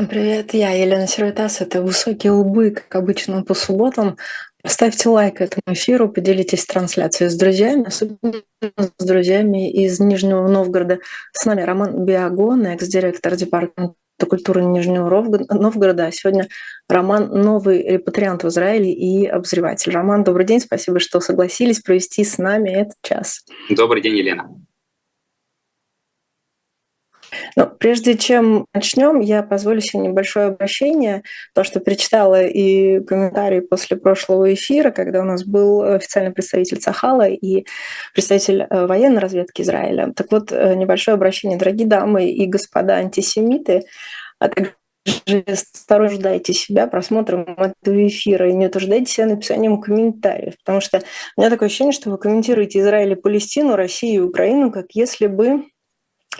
Всем привет, я Елена Сервитас, это «Высокие лбы», как обычно по субботам. Поставьте лайк этому эфиру, поделитесь трансляцией с друзьями, особенно с друзьями из Нижнего Новгорода. С нами Роман Биагон, экс-директор департамента культуры Нижнего Новгорода. А сегодня Роман – новый репатриант в Израиле и обозреватель. Роман, добрый день, спасибо, что согласились провести с нами этот час. Добрый день, Елена. Но прежде чем начнем, я позволю себе небольшое обращение, то, что перечитала и комментарии после прошлого эфира, когда у нас был официальный представитель Цахала и представитель э, военной разведки Израиля. Так вот, э, небольшое обращение, дорогие дамы и господа антисемиты, а также осторождайте себя просмотром этого эфира и не утруждайте себя написанием комментариев, потому что у меня такое ощущение, что вы комментируете Израиль и Палестину, Россию и Украину, как если бы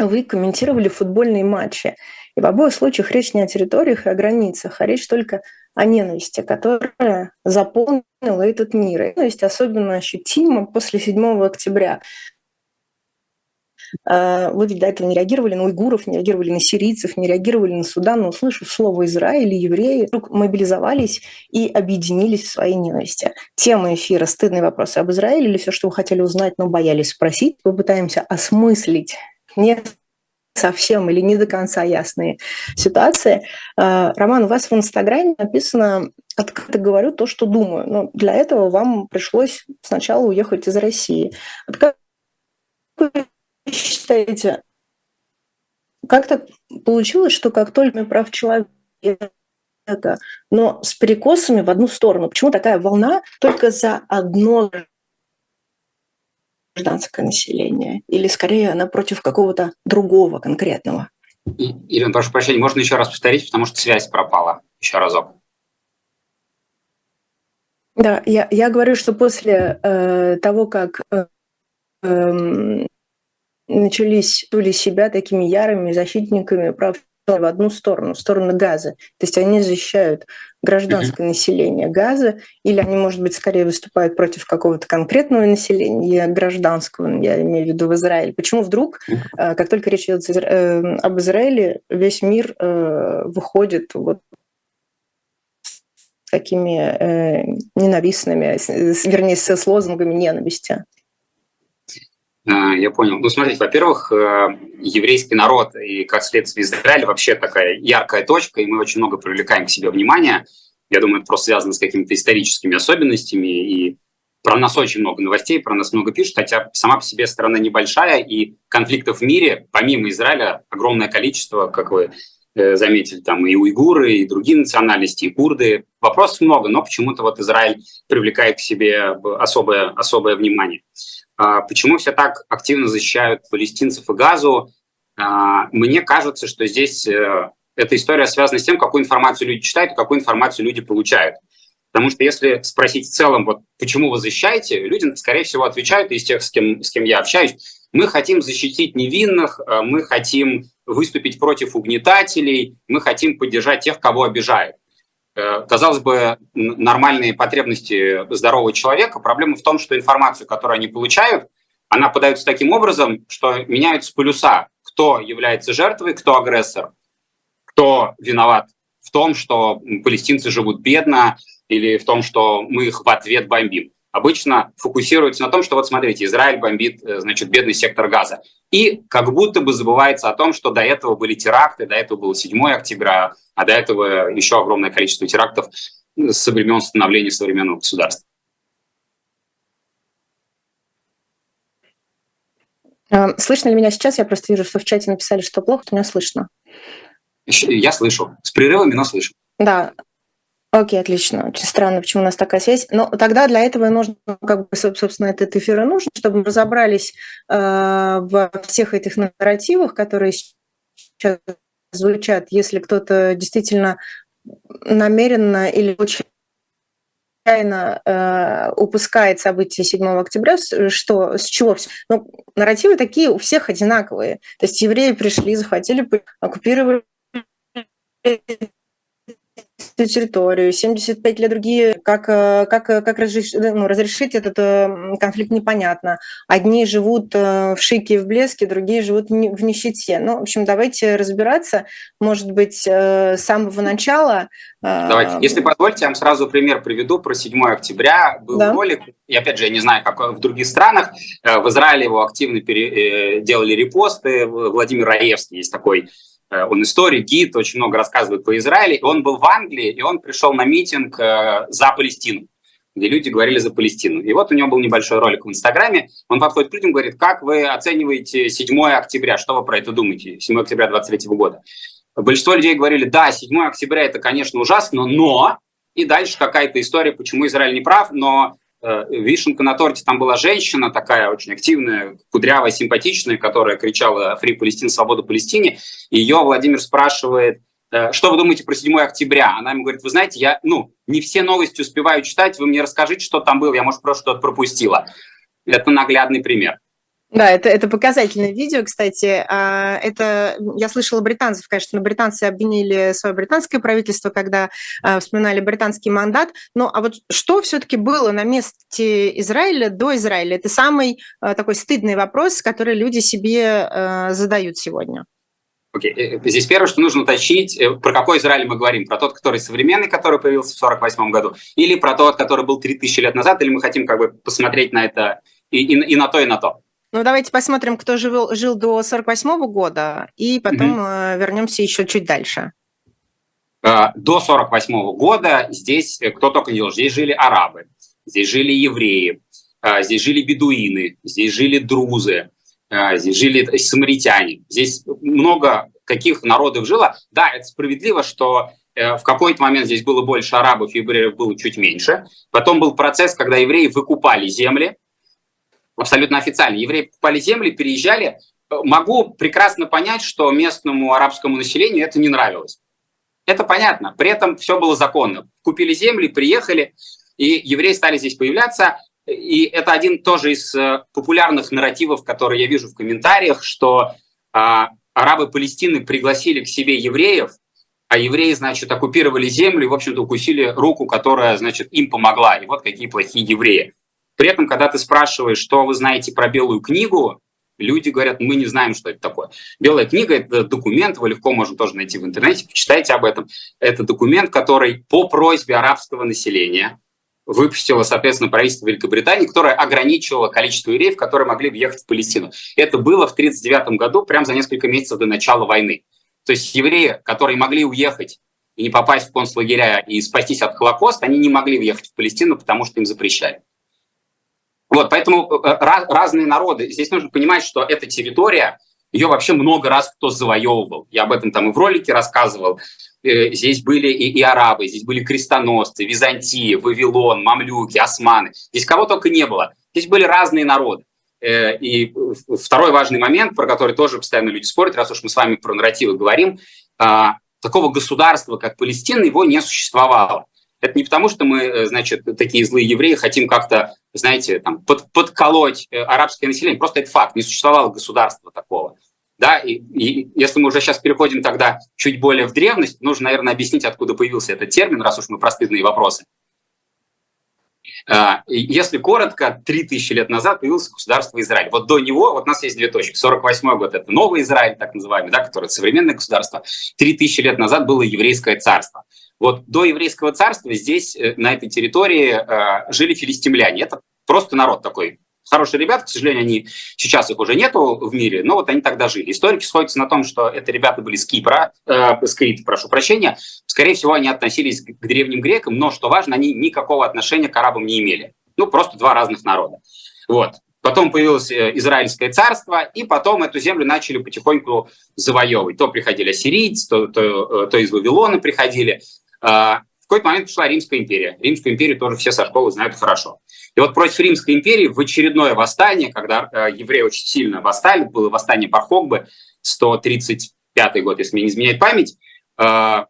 вы комментировали футбольные матчи. И в обоих случаях речь не о территориях и о границах, а речь только о ненависти, которая заполнила этот мир. И ненависть особенно ощутима после 7 октября. А, вы ведь до этого не реагировали на уйгуров, не реагировали на сирийцев, не реагировали на Судан, но услышав слово Израиль, евреи вдруг мобилизовались и объединились в своей ненависти. Тема эфира «Стыдные вопросы об Израиле» или все, что вы хотели узнать, но боялись спросить, попытаемся осмыслить не совсем или не до конца ясные ситуации. А, Роман, у вас в Инстаграме написано «Открыто говорю то, что думаю». Но для этого вам пришлось сначала уехать из России. Как вы считаете, как так получилось, что как только прав человека, но с перекосами в одну сторону. Почему такая волна только за одно гражданское население, или скорее она против какого-то другого конкретного. Ирина, прошу прощения, можно еще раз повторить, потому что связь пропала. Еще разок. Да, я, я говорю, что после э, того, как э, э, начались были себя такими ярыми защитниками прав в одну сторону, в сторону газа. То есть они защищают гражданское mm-hmm. население газа, или они, может быть, скорее выступают против какого-то конкретного населения гражданского, я имею в виду в Израиле. Почему вдруг, mm-hmm. как только речь идет э, об Израиле, весь мир э, выходит вот такими э, ненавистными, вернее, с лозунгами ненависти? А, я понял. Ну, смотрите, во-первых, э, еврейский народ и, как следствие, Израиль вообще такая яркая точка, и мы очень много привлекаем к себе внимания. Я думаю, это просто связано с какими-то историческими особенностями, и про нас очень много новостей, про нас много пишут, хотя сама по себе страна небольшая, и конфликтов в мире, помимо Израиля, огромное количество, как вы э, заметили, там и уйгуры, и другие национальности, и курды. Вопросов много, но почему-то вот Израиль привлекает к себе особое, особое внимание. А, почему все так активно защищают палестинцев и газу? А, мне кажется, что здесь э, эта история связана с тем, какую информацию люди читают и какую информацию люди получают. Потому что если спросить в целом, вот почему вы защищаете, люди, скорее всего, отвечают из тех, с кем, с кем я общаюсь, мы хотим защитить невинных, э, мы хотим выступить против угнетателей, мы хотим поддержать тех, кого обижают. Э, казалось бы, нормальные потребности здорового человека. Проблема в том, что информацию, которую они получают, она подается таким образом, что меняются полюса. Кто является жертвой, кто агрессор, кто виноват в том, что палестинцы живут бедно, или в том, что мы их в ответ бомбим обычно фокусируется на том, что вот смотрите, Израиль бомбит, э, значит, бедный сектор газа. И как будто бы забывается о том, что до этого были теракты, до этого был 7 октября, а до этого еще огромное количество терактов со времен становления современного государства. А, слышно ли меня сейчас? Я просто вижу, что в чате написали, что плохо, то меня слышно. Я слышу. С прерывами, но слышу. Да, Окей, отлично. Очень странно, почему у нас такая связь. Но тогда для этого нужно, как бы, собственно, этот эфир и нужен, чтобы мы разобрались э, во всех этих нарративах, которые сейчас звучат. Если кто-то действительно намеренно или случайно э, упускает события 7 октября, что, с чего все? Ну, нарративы такие у всех одинаковые. То есть евреи пришли, захватили, оккупировали территорию, 75 лет другие, как, э, как, как разрешить, ну, разрешить этот конфликт непонятно. Одни живут в шике и в блеске, другие живут в нищете. Ну, в общем, давайте разбираться, может быть, с самого начала. Давайте. Если позволите, я вам сразу пример приведу про 7 октября. Был да. ролик, и опять же, я не знаю, как в других странах, в Израиле его активно пере... делали репосты. Владимир Раевский есть такой Э, он историк, гид, очень много рассказывает по Израиле. И он был в Англии, и он пришел на митинг э, за Палестину, где люди говорили за Палестину. И вот у него был небольшой ролик в Инстаграме. Он подходит к людям и говорит, как вы оцениваете 7 октября, что вы про это думаете, 7 октября 23 года. Большинство людей говорили, да, 7 октября это, конечно, ужасно, но... И дальше какая-то история, почему Израиль не прав, но Э, вишенка на торте там была женщина такая очень активная, кудрявая, симпатичная, которая кричала «Фри Палестин, свобода Палестине». Ее Владимир спрашивает, э, что вы думаете про 7 октября? Она ему говорит, вы знаете, я ну, не все новости успеваю читать, вы мне расскажите, что там было, я, может, просто что-то пропустила. Это наглядный пример. Да, это, это показательное видео, кстати. А, это я слышала британцев, конечно, британцы обвинили свое британское правительство, когда а, вспоминали британский мандат. Ну, а вот что все-таки было на месте Израиля до Израиля? Это самый а, такой стыдный вопрос, который люди себе задают сегодня. Okay. Э, здесь первое, что нужно уточнить, э, про какой Израиль мы говорим? Про тот, который современный, который появился в 1948 году, или про тот, который был 3000 лет назад, или мы хотим как бы посмотреть на это и, и, и на то, и на то? Ну, давайте посмотрим, кто жил, жил до 48 года, и потом угу. вернемся еще чуть дальше. Э, до 48 года здесь э, кто только не жил. Здесь жили арабы, здесь жили евреи, э, здесь жили бедуины, здесь жили друзы, здесь жили самаритяне. Здесь много каких народов жило. Да, это справедливо, что в какой-то момент здесь было больше арабов, евреев было чуть меньше. Потом был процесс, когда евреи выкупали земли, абсолютно официально. Евреи покупали земли, переезжали. Могу прекрасно понять, что местному арабскому населению это не нравилось. Это понятно. При этом все было законно. Купили земли, приехали, и евреи стали здесь появляться. И это один тоже из э, популярных нарративов, которые я вижу в комментариях, что а, арабы Палестины пригласили к себе евреев, а евреи, значит, оккупировали землю и, в общем-то, укусили руку, которая, значит, им помогла. И вот какие плохие евреи. При этом, когда ты спрашиваешь, что вы знаете про Белую книгу, люди говорят, мы не знаем, что это такое. Белая книга – это документ, его легко можно тоже найти в интернете, почитайте об этом. Это документ, который по просьбе арабского населения выпустило, соответственно, правительство Великобритании, которое ограничивало количество евреев, которые могли въехать в Палестину. Это было в 1939 году, прямо за несколько месяцев до начала войны. То есть евреи, которые могли уехать и не попасть в концлагеря и спастись от Холокоста, они не могли въехать в Палестину, потому что им запрещали. Вот, поэтому э, э, разные народы. Здесь нужно понимать, что эта территория, ее вообще много раз кто завоевывал. Я об этом там и в ролике рассказывал. Э, здесь были и, и арабы, здесь были крестоносцы, Византия, Вавилон, мамлюки, османы. Здесь кого только не было. Здесь были разные народы. И второй важный момент, про который тоже постоянно люди спорят, раз уж мы с вами про нарративы говорим, а, такого государства, как Палестина, его не существовало. Это не потому, что мы, э, значит, такие злые евреи, хотим как-то, знаете, там, под, подколоть э, арабское население. Просто это факт. Не существовало государства такого. Да, и, и если мы уже сейчас переходим тогда чуть более в древность, нужно, наверное, объяснить, откуда появился этот термин, раз уж мы про стыдные вопросы. А, если коротко, 3000 лет назад появилось государство Израиль. Вот до него, вот у нас есть две точки. 48 год – это новый Израиль, так называемый, да, который современное государство. 3000 лет назад было еврейское царство. Вот до еврейского царства здесь, э, на этой территории, э, жили филистимляне. Это просто народ такой. Хорошие ребята, к сожалению, они сейчас их уже нету в мире, но вот они тогда жили. Историки сходятся на том, что это ребята были с Кипра, э, с Крита, прошу прощения. Скорее всего, они относились к древним грекам, но, что важно, они никакого отношения к арабам не имели. Ну, просто два разных народа. Вот. Потом появилось э, Израильское царство, и потом эту землю начали потихоньку завоевывать. То приходили ассирийцы, то, то, то из Вавилона приходили. А, в какой-то момент пришла Римская империя. Римскую империю тоже все со школы знают хорошо. И вот против Римской империи в очередное восстание, когда э, евреи очень сильно восстали, было восстание Пархогбы, 135 год, если мне не изменяет память, э,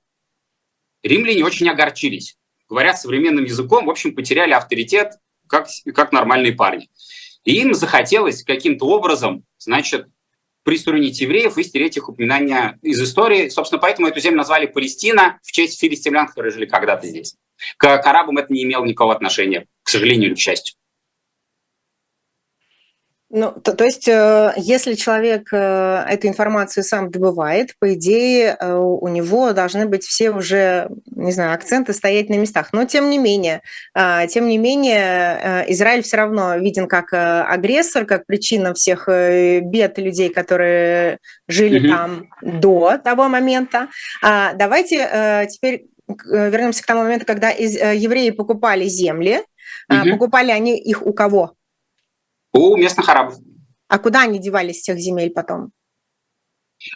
римляне очень огорчились. Говоря современным языком, в общем, потеряли авторитет как, как нормальные парни. И им захотелось каким-то образом, значит, приструнить евреев и стереть их упоминания из истории. Собственно, поэтому эту землю назвали Палестина в честь филистимлян, которые жили когда-то здесь. К, к арабам это не имело никакого отношения, к сожалению или к счастью. Ну, то, то есть, э, если человек э, эту информацию сам добывает, по идее, э, у него должны быть все уже, не знаю, акценты стоять на местах. Но тем не менее, тем не менее, Израиль все равно виден как агрессор, как причина всех бед людей, которые жили mm-hmm. там до того момента. А, давайте теперь вернемся к тому моменту, когда евреи покупали земли. Mm-hmm. Покупали они их у кого? У местных арабов. А куда они девались с тех земель потом?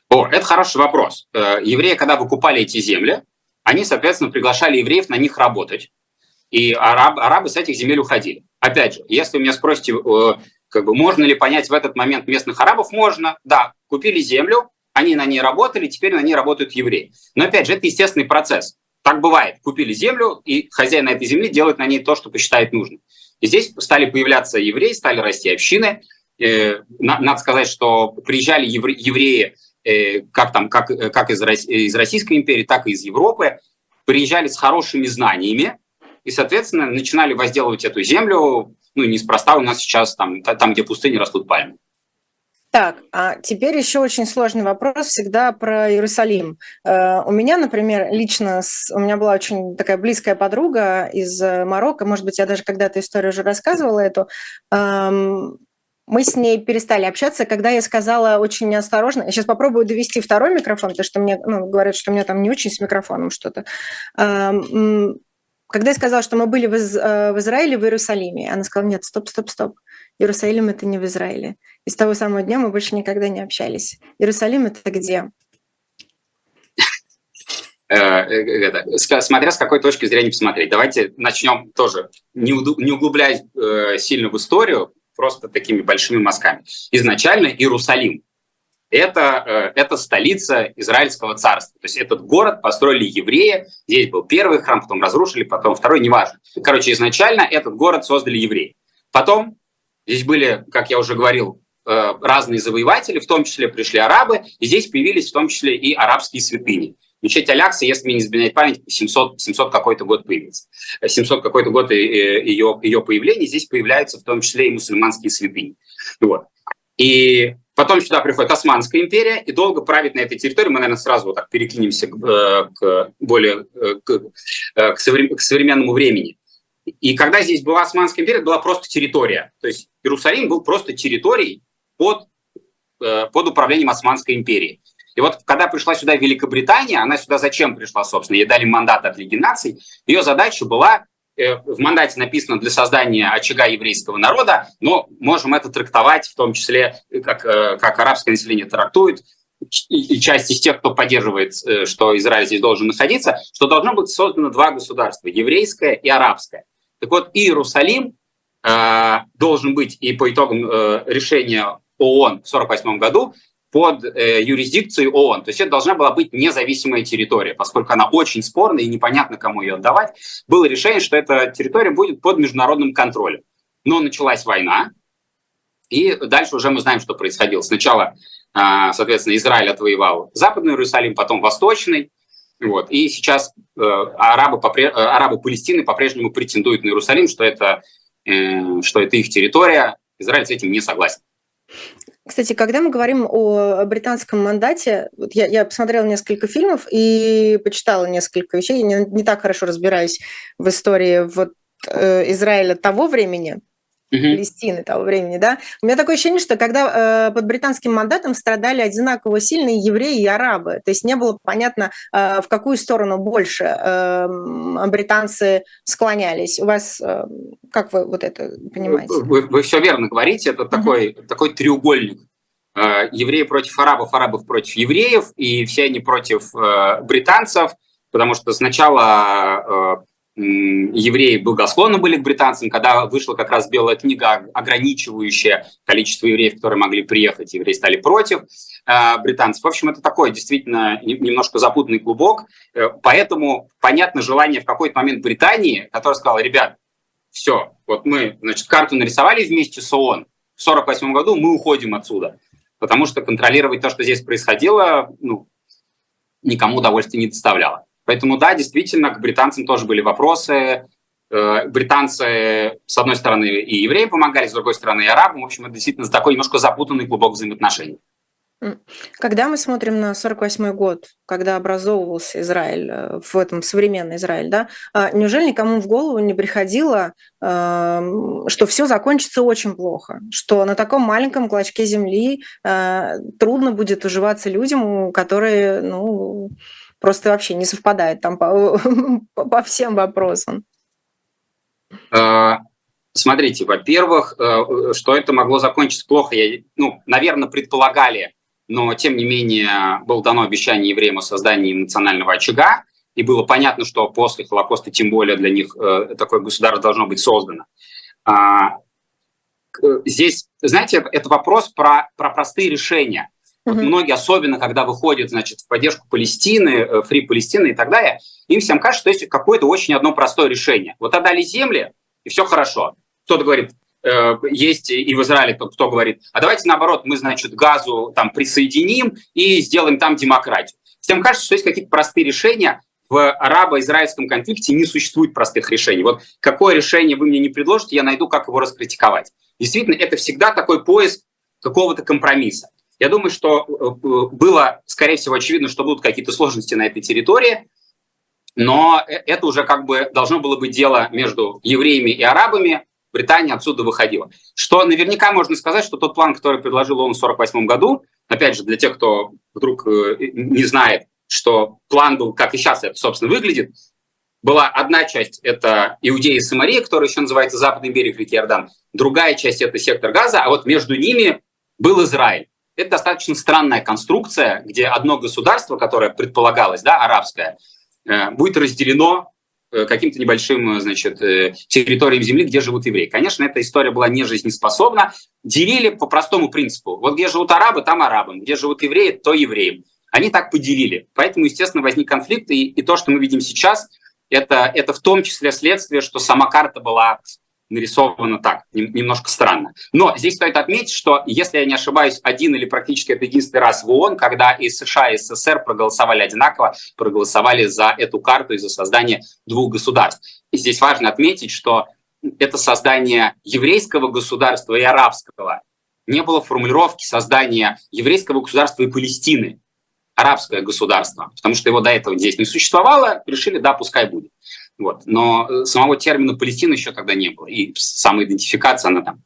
О, это хороший вопрос. Э, евреи, когда выкупали эти земли, они, соответственно, приглашали евреев на них работать. И араб, арабы с этих земель уходили. Опять же, если вы меня спросите, э, как бы, можно ли понять в этот момент местных арабов, можно. Да, купили землю, они на ней работали, теперь на ней работают евреи. Но опять же, это естественный процесс. Так бывает. Купили землю, и хозяин этой земли делает на ней то, что посчитает нужным. И здесь стали появляться евреи, стали расти общины. Э, надо сказать, что приезжали евреи э, как, там, как, как из, из Российской империи, так и из Европы, приезжали с хорошими знаниями и, соответственно, начинали возделывать эту землю. Ну, неспроста у нас сейчас там, там где пустыни растут пальмы. Так, а теперь еще очень сложный вопрос всегда про Иерусалим. Э, у меня, например, лично, у меня была очень такая близкая подруга из э, Марокко, может быть, я даже когда-то историю уже рассказывала эту, мы с ней перестали общаться, когда я сказала очень неосторожно. Я сейчас попробую довести второй микрофон, потому что мне ну, говорят, что у меня там не очень с микрофоном что-то. Когда я сказала, что мы были в, Из, э, в Израиле, в Иерусалиме, она сказала, нет, стоп, стоп, стоп. Иерусалим – это не в Израиле. И с того самого дня мы больше никогда не общались. Иерусалим – это где? Э, это, смотря с какой точки зрения посмотреть. Давайте начнем тоже, не углубляясь э, сильно в историю, просто такими большими мазками. Изначально Иерусалим это, – это столица Израильского царства. То есть этот город построили евреи. Здесь был первый храм, потом разрушили, потом второй, неважно. Короче, изначально этот город создали евреи. Потом Здесь были, как я уже говорил, э, разные завоеватели, в том числе пришли арабы, и здесь появились в том числе и арабские святыни. Мечеть Алякса, если мне не изменяет память, 700, 700 какой-то год появился. 700 какой-то год ее, ее появления, здесь появляются в том числе и мусульманские святыни. Вот. И потом сюда приходит Османская империя, и долго правит на этой территории. Мы, наверное, сразу вот так перекинемся к, э, к более к, к современному времени. И когда здесь была Османская империя, это была просто территория. То есть Иерусалим был просто территорией под, э, под управлением Османской империи. И вот когда пришла сюда Великобритания, она сюда зачем пришла, собственно? Ей дали мандат от Лиги наций. Ее задача была, э, в мандате написано для создания очага еврейского народа, но можем это трактовать в том числе, как, э, как арабское население трактует, и часть из тех, кто поддерживает, что Израиль здесь должен находиться, что должно быть создано два государства, еврейское и арабское. Так вот, Иерусалим должен быть и по итогам решения ООН в 1948 году под э, юрисдикцией ООН. То есть это должна была быть независимая территория, поскольку она очень спорная и непонятно, кому ее отдавать. Было решение, что эта территория будет под международным контролем. Но началась война, и дальше уже мы знаем, что происходило. Сначала, э, соответственно, Израиль отвоевал Западный Иерусалим, потом Восточный. Вот. И сейчас э, арабы, попре- э, арабы Палестины по-прежнему претендуют на Иерусалим, что это, э, что это их территория. Израиль с этим не согласен. Кстати, когда мы говорим о британском мандате, вот я, я посмотрела несколько фильмов и почитала несколько вещей. Я не, не так хорошо разбираюсь в истории вот, э, Израиля того времени, Палестины того времени, да. У меня такое ощущение, что когда э, под британским мандатом страдали одинаково сильные евреи и арабы, то есть не было понятно, э, в какую сторону больше э, британцы склонялись. У вас, э, как вы вот это понимаете? Вы, вы все верно говорите, это такой, такой треугольник. Э, евреи против арабов, арабов против евреев, и все они против э, британцев, потому что сначала э, евреи благосклонны были к британцам, когда вышла как раз белая книга, ограничивающая количество евреев, которые могли приехать, евреи стали против э, британцев. В общем, это такой действительно немножко запутанный клубок, э, поэтому понятно желание в какой-то момент Британии, которая сказала, ребят, все, вот мы, значит, карту нарисовали вместе с ООН, в 1948 году мы уходим отсюда. потому что контролировать то, что здесь происходило, ну, никому удовольствия не доставляло. Поэтому, да, действительно, к британцам тоже были вопросы. Э, британцы, с одной стороны, и евреям помогали, с другой стороны, и арабам. В общем, это действительно такой немножко запутанный клубок взаимоотношений. Когда мы смотрим на 48 год, когда образовывался Израиль, э, в этом современный Израиль, да, а неужели никому в голову не приходило, эм, что все закончится очень плохо, что на таком маленьком клочке земли э, трудно будет уживаться людям, которые, ну, просто вообще не совпадают там по, по всем вопросам? Э, смотрите, во-первых, что это могло закончиться плохо, я, ну, наверное, предполагали но тем не менее было дано обещание евреям о создании национального очага, и было понятно, что после Холокоста тем более для них э, такое государство должно быть создано. А, здесь, знаете, это вопрос про, про простые решения. Вот многие, особенно когда выходят, значит, в поддержку Палестины, фри э, Палестины и так далее, им всем кажется, что есть какое-то очень одно простое решение. Вот отдали земли, и все хорошо. Кто-то говорит, Э, есть и в Израиле кто, кто говорит, а давайте наоборот, мы, значит, газу там присоединим и сделаем там демократию. Всем кажется, что есть какие-то простые решения, в арабо-израильском конфликте не существует простых решений. Вот какое решение вы мне не предложите, я найду, как его раскритиковать. Действительно, это всегда такой поиск какого-то компромисса. Я думаю, что э, было, скорее всего, очевидно, что будут какие-то сложности на этой территории, но э, это уже как бы должно было быть дело между евреями и арабами, Британия отсюда выходила. Что наверняка можно сказать, что тот план, который предложил он в 1948 году, опять же, для тех, кто вдруг э, не знает, что план был, как и сейчас это, собственно, выглядит, была одна часть – это Иудея и Самария, которая еще называется Западный берег реки Иордан, другая часть – это сектор Газа, а вот между ними был Израиль. Это достаточно странная конструкция, где одно государство, которое предполагалось, да, арабское, э, будет разделено Э, каким-то небольшим, э, значит, территориям земли, где живут евреи. Конечно, эта история была не жизнеспособна. Делили по простому принципу. Вот где живут арабы, там арабам. Где живут евреи, то евреям. Они так поделили. Поэтому, естественно, возник конфликт. И, и то, что мы видим сейчас, это, это в том числе следствие, что сама карта была нарисовано так, немножко странно. Но здесь стоит отметить, что, если я не ошибаюсь, один или практически это единственный раз в ООН, когда и США, и СССР проголосовали одинаково, проголосовали за эту карту и за создание двух государств. И здесь важно отметить, что это создание еврейского государства и арабского. Не было формулировки создания еврейского государства и Палестины, арабское государство, потому что его до этого здесь не существовало, решили, да, пускай будет. Вот. Но э, самого термина Палестина еще тогда не было. И самоидентификация, она там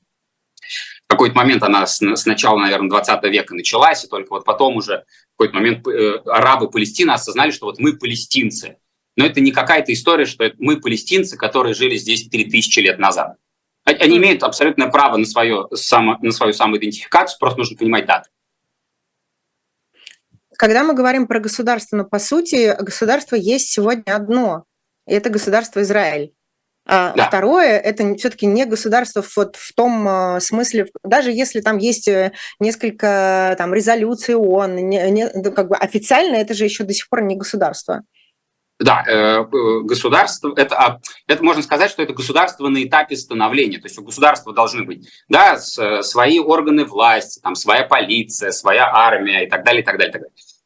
в какой-то момент она с, с начала, наверное, 20 века началась, и только вот потом уже в какой-то момент э, арабы Палестины осознали, что вот мы палестинцы. Но это не какая-то история, что это мы палестинцы, которые жили здесь 3000 лет назад. Они имеют абсолютное право на, свое, само, на свою самоидентификацию, просто нужно понимать даты. Когда мы говорим про государство, но по сути государство есть сегодня одно и это государство Израиль. А да. второе, это все-таки не государство вот в том э, смысле, даже если там есть э, несколько там резолюций ООН, не, не, ну, как бы официально это же еще до сих пор не государство. Да, э, государство, это, а, это можно сказать, что это государство на этапе становления, то есть у государства должны быть да, свои органы власти, там, своя полиция, своя армия и так далее, и так далее. И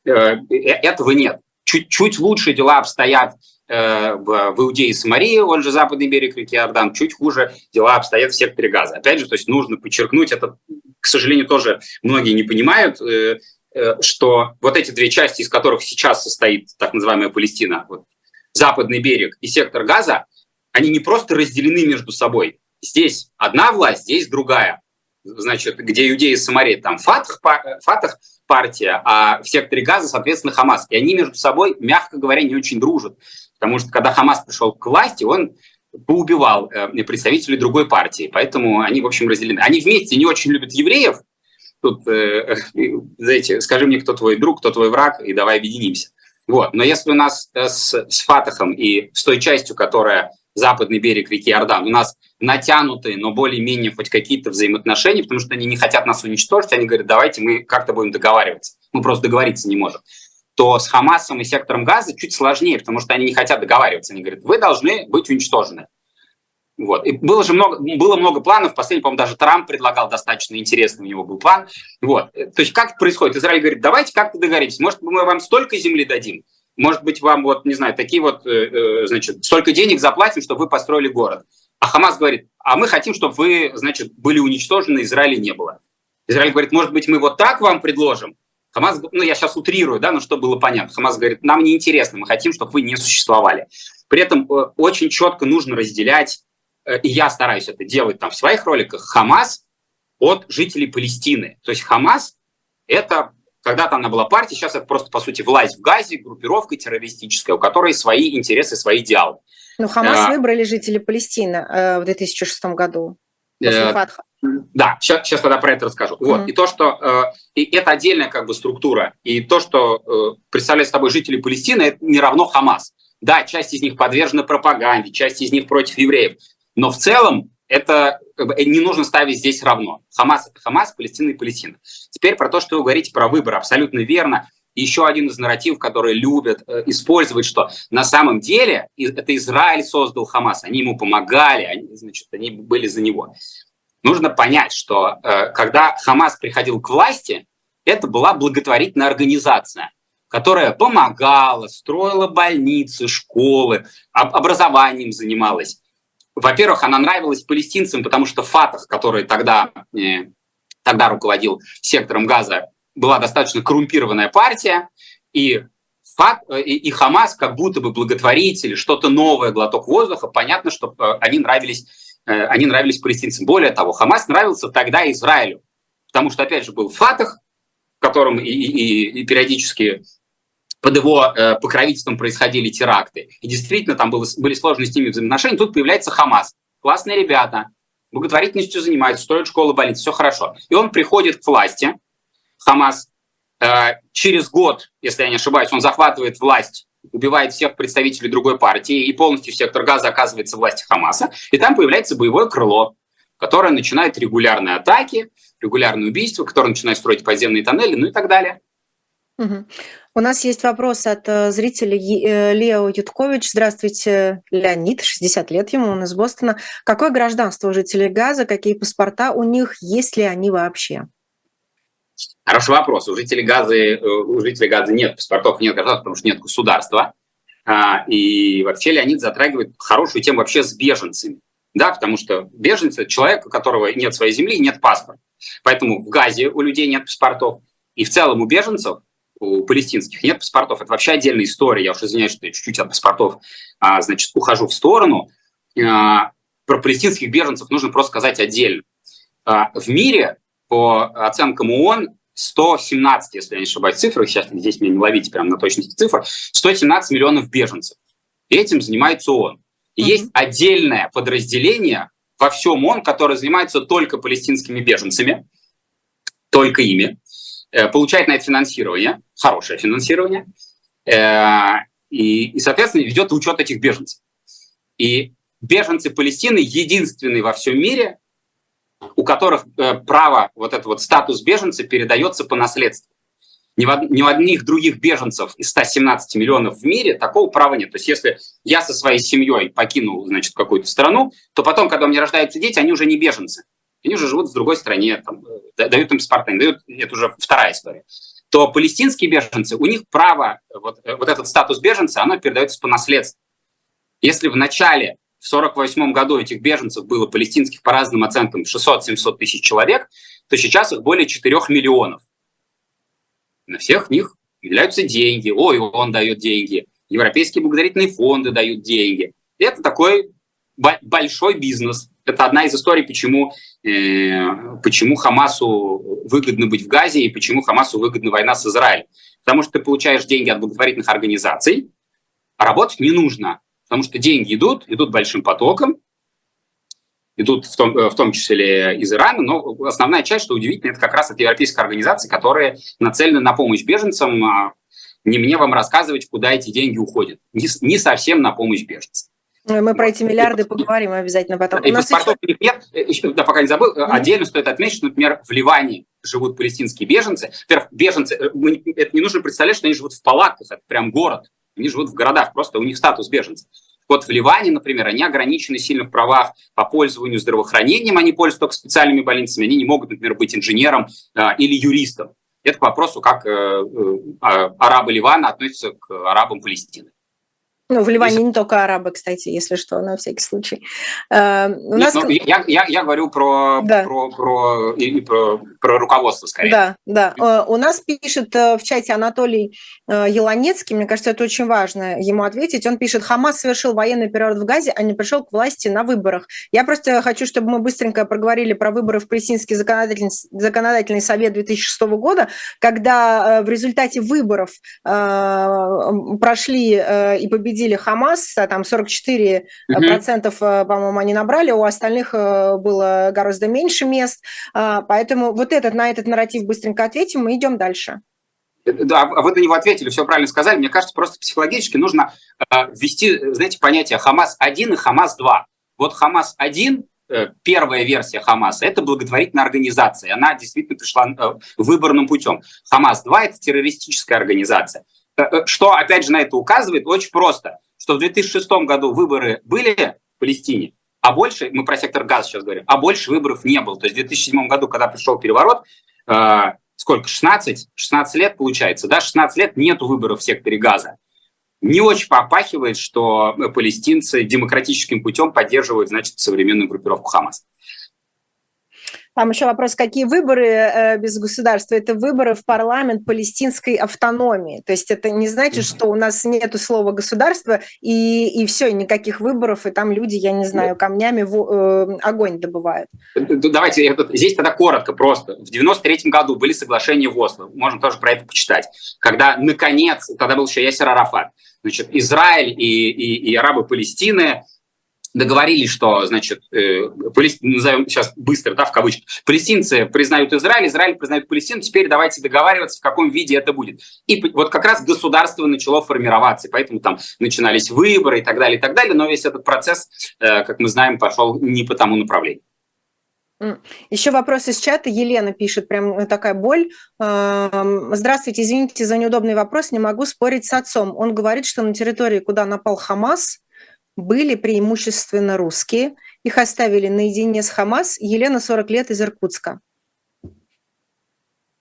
так далее. Этого нет. Чуть-чуть лучше дела обстоят в, в Иудее и Самарии, он же западный берег реки Иордан, чуть хуже дела обстоят в секторе газа. Опять же, то есть нужно подчеркнуть, это, к сожалению, тоже многие не понимают, э, э, что вот эти две части, из которых сейчас состоит так называемая Палестина, вот, западный берег и сектор газа, они не просто разделены между собой. Здесь одна власть, здесь другая. Значит, где Иудеи и Самария, там Фатах, Фатах партия, а в секторе газа, соответственно, Хамас. И они между собой, мягко говоря, не очень дружат. Потому что когда Хамас пришел к власти, он поубивал э, представителей другой партии. Поэтому они, в общем, разделены. Они вместе не очень любят евреев. Тут, э, знаете, скажи мне, кто твой друг, кто твой враг, и давай объединимся. Вот. Но если у нас э, с, с Фатахом и с той частью, которая западный берег реки Иордан, у нас натянутые, но более-менее хоть какие-то взаимоотношения, потому что они не хотят нас уничтожить, они говорят, давайте мы как-то будем договариваться. Мы просто договориться не можем то с Хамасом и сектором газа чуть сложнее, потому что они не хотят договариваться. Они говорят, вы должны быть уничтожены. Вот. И было же много, было много планов. Последний, по-моему, даже Трамп предлагал достаточно интересный, у него был план. Вот. То есть как это происходит? Израиль говорит, давайте как-то договоримся. Может, мы вам столько земли дадим, может быть, вам вот, не знаю, такие вот, э, э, значит, столько денег заплатим, чтобы вы построили город. А Хамас говорит, а мы хотим, чтобы вы, значит, были уничтожены, Израиля не было. Израиль говорит, может быть, мы вот так вам предложим? Хамас, ну я сейчас утрирую, да, но чтобы было понятно. Хамас говорит, нам не интересно, мы хотим, чтобы вы не существовали. При этом э, очень четко нужно разделять, и я стараюсь это делать там в своих роликах, Хамас от жителей Палестины. То есть Хамас – это когда-то она была партией, сейчас это просто, по сути, власть в Газе, группировка террористическая, у которой свои интересы, свои идеалы. Ну, Хамас а, выбрали жители Палестины э, в 2006 году после э, Фатха. Да, сейчас, сейчас тогда про это расскажу. Mm-hmm. Вот. И то, что э, и это отдельная как бы структура, и то, что э, представляет собой жители Палестины, это не равно Хамас. Да, часть из них подвержена пропаганде, часть из них против евреев, но в целом это как бы, не нужно ставить здесь равно. Хамас – это Хамас, Палестина и Палестина. Теперь про то, что вы говорите про выбор, абсолютно верно. еще один из нарративов, который любят э, использовать, что на самом деле это Израиль создал Хамас, они ему помогали, они, значит, они были за него. Нужно понять, что э, когда Хамас приходил к власти, это была благотворительная организация, которая помогала, строила больницы, школы, образованием занималась. Во-первых, она нравилась палестинцам, потому что Фатах, который тогда, э, тогда руководил сектором Газа, была достаточно коррумпированная партия, и, э, и, Хамас как будто бы благотворители, что-то новое, глоток воздуха, понятно, что они нравились, они нравились палестинцам. Более того, Хамас нравился тогда Израилю, потому что, опять же, был Фатах, в котором и, и, и периодически под его э, покровительством происходили теракты. И действительно там было, были сложные с ними взаимоотношения. Тут появляется Хамас. Классные ребята, благотворительностью занимаются, строят школы, больницы, все хорошо. И он приходит к власти, Хамас, э, через год, если я не ошибаюсь, он захватывает власть, убивает всех представителей другой партии, и полностью сектор газа оказывается власти Хамаса. И там появляется боевое крыло, которое начинает регулярные атаки, регулярные убийства, которое начинает строить подземные тоннели, ну и так далее. Угу. У нас есть вопрос от э, зрителя э, Лео Юткович. Здравствуйте, Леонид, 60 лет ему, он из Бостона. Какое гражданство у жителей Газа, какие паспорта у них, есть ли они вообще? Хороший вопрос. У жителей Газа, э, у жителей Газа нет паспортов, нет гражданства, потому что нет государства. А, и вообще Леонид затрагивает хорошую тему вообще с беженцами. Да, потому что беженцы – человек, у которого нет своей земли, нет паспорта. Поэтому в Газе у людей нет паспортов. И в целом у беженцев у палестинских нет паспортов. Это вообще отдельная история. Я уж извиняюсь, что я чуть-чуть от паспортов, а, значит, ухожу в сторону. А, про палестинских беженцев нужно просто сказать отдельно. В мире, по оценкам ООН, 117, если я не ошибаюсь, цифры, сейчас здесь меня не ловите прямо на точности цифр, 117 миллионов беженцев. Этим занимается ООН. И mm-hmm. есть отдельное подразделение во всем ООН, которое занимается только палестинскими беженцами, только ими. Э, получает на это финансирование, хорошее финансирование, э, и, и соответственно, ведет учет этих беженцев. И беженцы Палестины единственные во всем мире, у которых э, право, вот этот вот статус беженца передается по наследству. Ни в, ни в одних других беженцев из 117 миллионов в мире такого права нет. То есть если я со своей семьей покинул, значит, какую-то страну, то потом, когда у меня рождаются дети, они уже не беженцы они уже живут в другой стране, там, э, дают им паспорта, дают, это уже вторая история, то палестинские беженцы, у них право, вот, э, вот этот статус беженца, оно передается по наследству. Если в начале, в 1948 году этих беженцев было палестинских по разным оценкам 600-700 тысяч человек, то сейчас их более 4 миллионов. На всех них являются деньги, ой, он дает деньги, европейские благодарительные фонды дают деньги. Это такой большой бизнес. Это одна из историй, почему, э, почему Хамасу выгодно быть в Газе и почему Хамасу выгодна война с Израилем. Потому что ты получаешь деньги от благотворительных организаций, а работать не нужно. Потому что деньги идут, идут большим потоком, идут в том, в том числе из Ирана, но основная часть, что удивительно, это как раз от европейской организации, которые нацелены на помощь беженцам. А не мне вам рассказывать, куда эти деньги уходят. Не, не совсем на помощь беженцам. Мы про эти миллиарды поговорим обязательно потом. И паспортов еще... нет. Еще, да, пока не забыл, mm-hmm. отдельно стоит отметить, что, например, в Ливане живут палестинские беженцы. Во-первых, беженцы, э, это не нужно представлять, что они живут в палатках, это прям город. Они живут в городах, просто у них статус беженцев. Вот в Ливане, например, они ограничены сильно в правах по пользованию здравоохранением, они пользуются только специальными больницами, они не могут, например, быть инженером э, или юристом. Это к вопросу, как э, э, а, арабы Ливана относятся к арабам Палестины. Ну, в Ливане если... не только арабы, кстати, если что, на всякий случай. Э, у Нет, нас... ну, я, я, я говорю про, да. про, про, и, про, про руководство, скорее. Да, да. Э, у нас пишет э, в чате Анатолий Еланецкий, мне кажется, это очень важно ему ответить. Он пишет, Хамас совершил военный переворот в Газе, а не пришел к власти на выборах. Я просто хочу, чтобы мы быстренько проговорили про выборы в Палестинский законодательный, законодательный совет 2006 года, когда в результате выборов прошли и победили Хамас, а там 44 угу. процентов, э, по-моему, они набрали, у остальных э, было гораздо меньше мест, а, поэтому вот этот, на этот нарратив быстренько ответим, мы идем дальше. Да, а вы на него ответили, все правильно сказали. Мне кажется, просто психологически нужно ввести, знаете, понятие Хамас-1 и Хамас-2. Вот Хамас-1 первая версия Хамаса – это благотворительная организация. Она действительно пришла выборным путем. Хамас-2 – это террористическая организация. Э, э, что, опять же, на это указывает? Очень просто, что в 2006 году выборы были в Палестине, а больше, мы про сектор газа сейчас говорим, а больше выборов не было. То есть в 2007 году, когда пришел переворот, э, сколько, 16? 16 лет получается, да, 16 лет нету выборов в секторе газа. Не очень попахивает, что палестинцы демократическим путем поддерживают, значит, современную группировку Хамас. Там еще вопрос, какие выборы э, без государства? Это выборы в парламент палестинской автономии. То есть это не значит, что у нас нет слова государства и, и все, и никаких выборов, и там люди, я не знаю, камнями в, э, огонь добывают. Давайте, здесь тогда коротко просто. В 93 году были соглашения в Осло, можно тоже про это почитать, когда, наконец, тогда был еще Ясер Арафат, значит, Израиль и, и, и арабы Палестины договорились, что, значит, э, назовем сейчас быстро, да, в кавычках, палестинцы признают Израиль, Израиль признает Палестину, теперь давайте договариваться, в каком виде это будет. И вот как раз государство начало формироваться, поэтому там начинались выборы и так далее, и так далее, но весь этот процесс, э, как мы знаем, пошел не по тому направлению. Еще вопрос из чата. Елена пишет, прям такая боль. Здравствуйте, извините за неудобный вопрос, не могу спорить с отцом. Он говорит, что на территории, куда напал Хамас, были преимущественно русские. Их оставили наедине с Хамас. Елена, 40 лет, из Иркутска.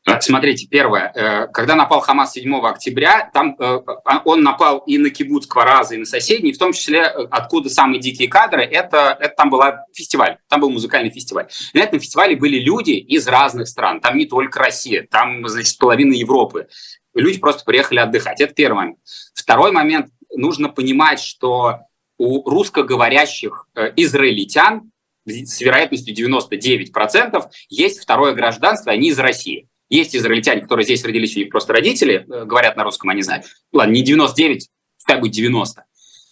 А, смотрите, первое, э, когда напал Хамас 7 октября, там э, а, он напал и на кибуц Квараза, и на соседние, в том числе, э, откуда самые дикие кадры, это, это там был фестиваль, там был музыкальный фестиваль. На этом фестивале были люди из разных стран, там не только Россия, там, значит, половина Европы. Люди просто приехали отдыхать. Это первый момент. Второй момент, нужно понимать, что у русскоговорящих э, израильтян с вероятностью 99% есть второе гражданство, они из России. Есть израильтяне, которые здесь родились, у них просто родители э, говорят на русском, они знают. Ладно, не 99, пускай будет 90.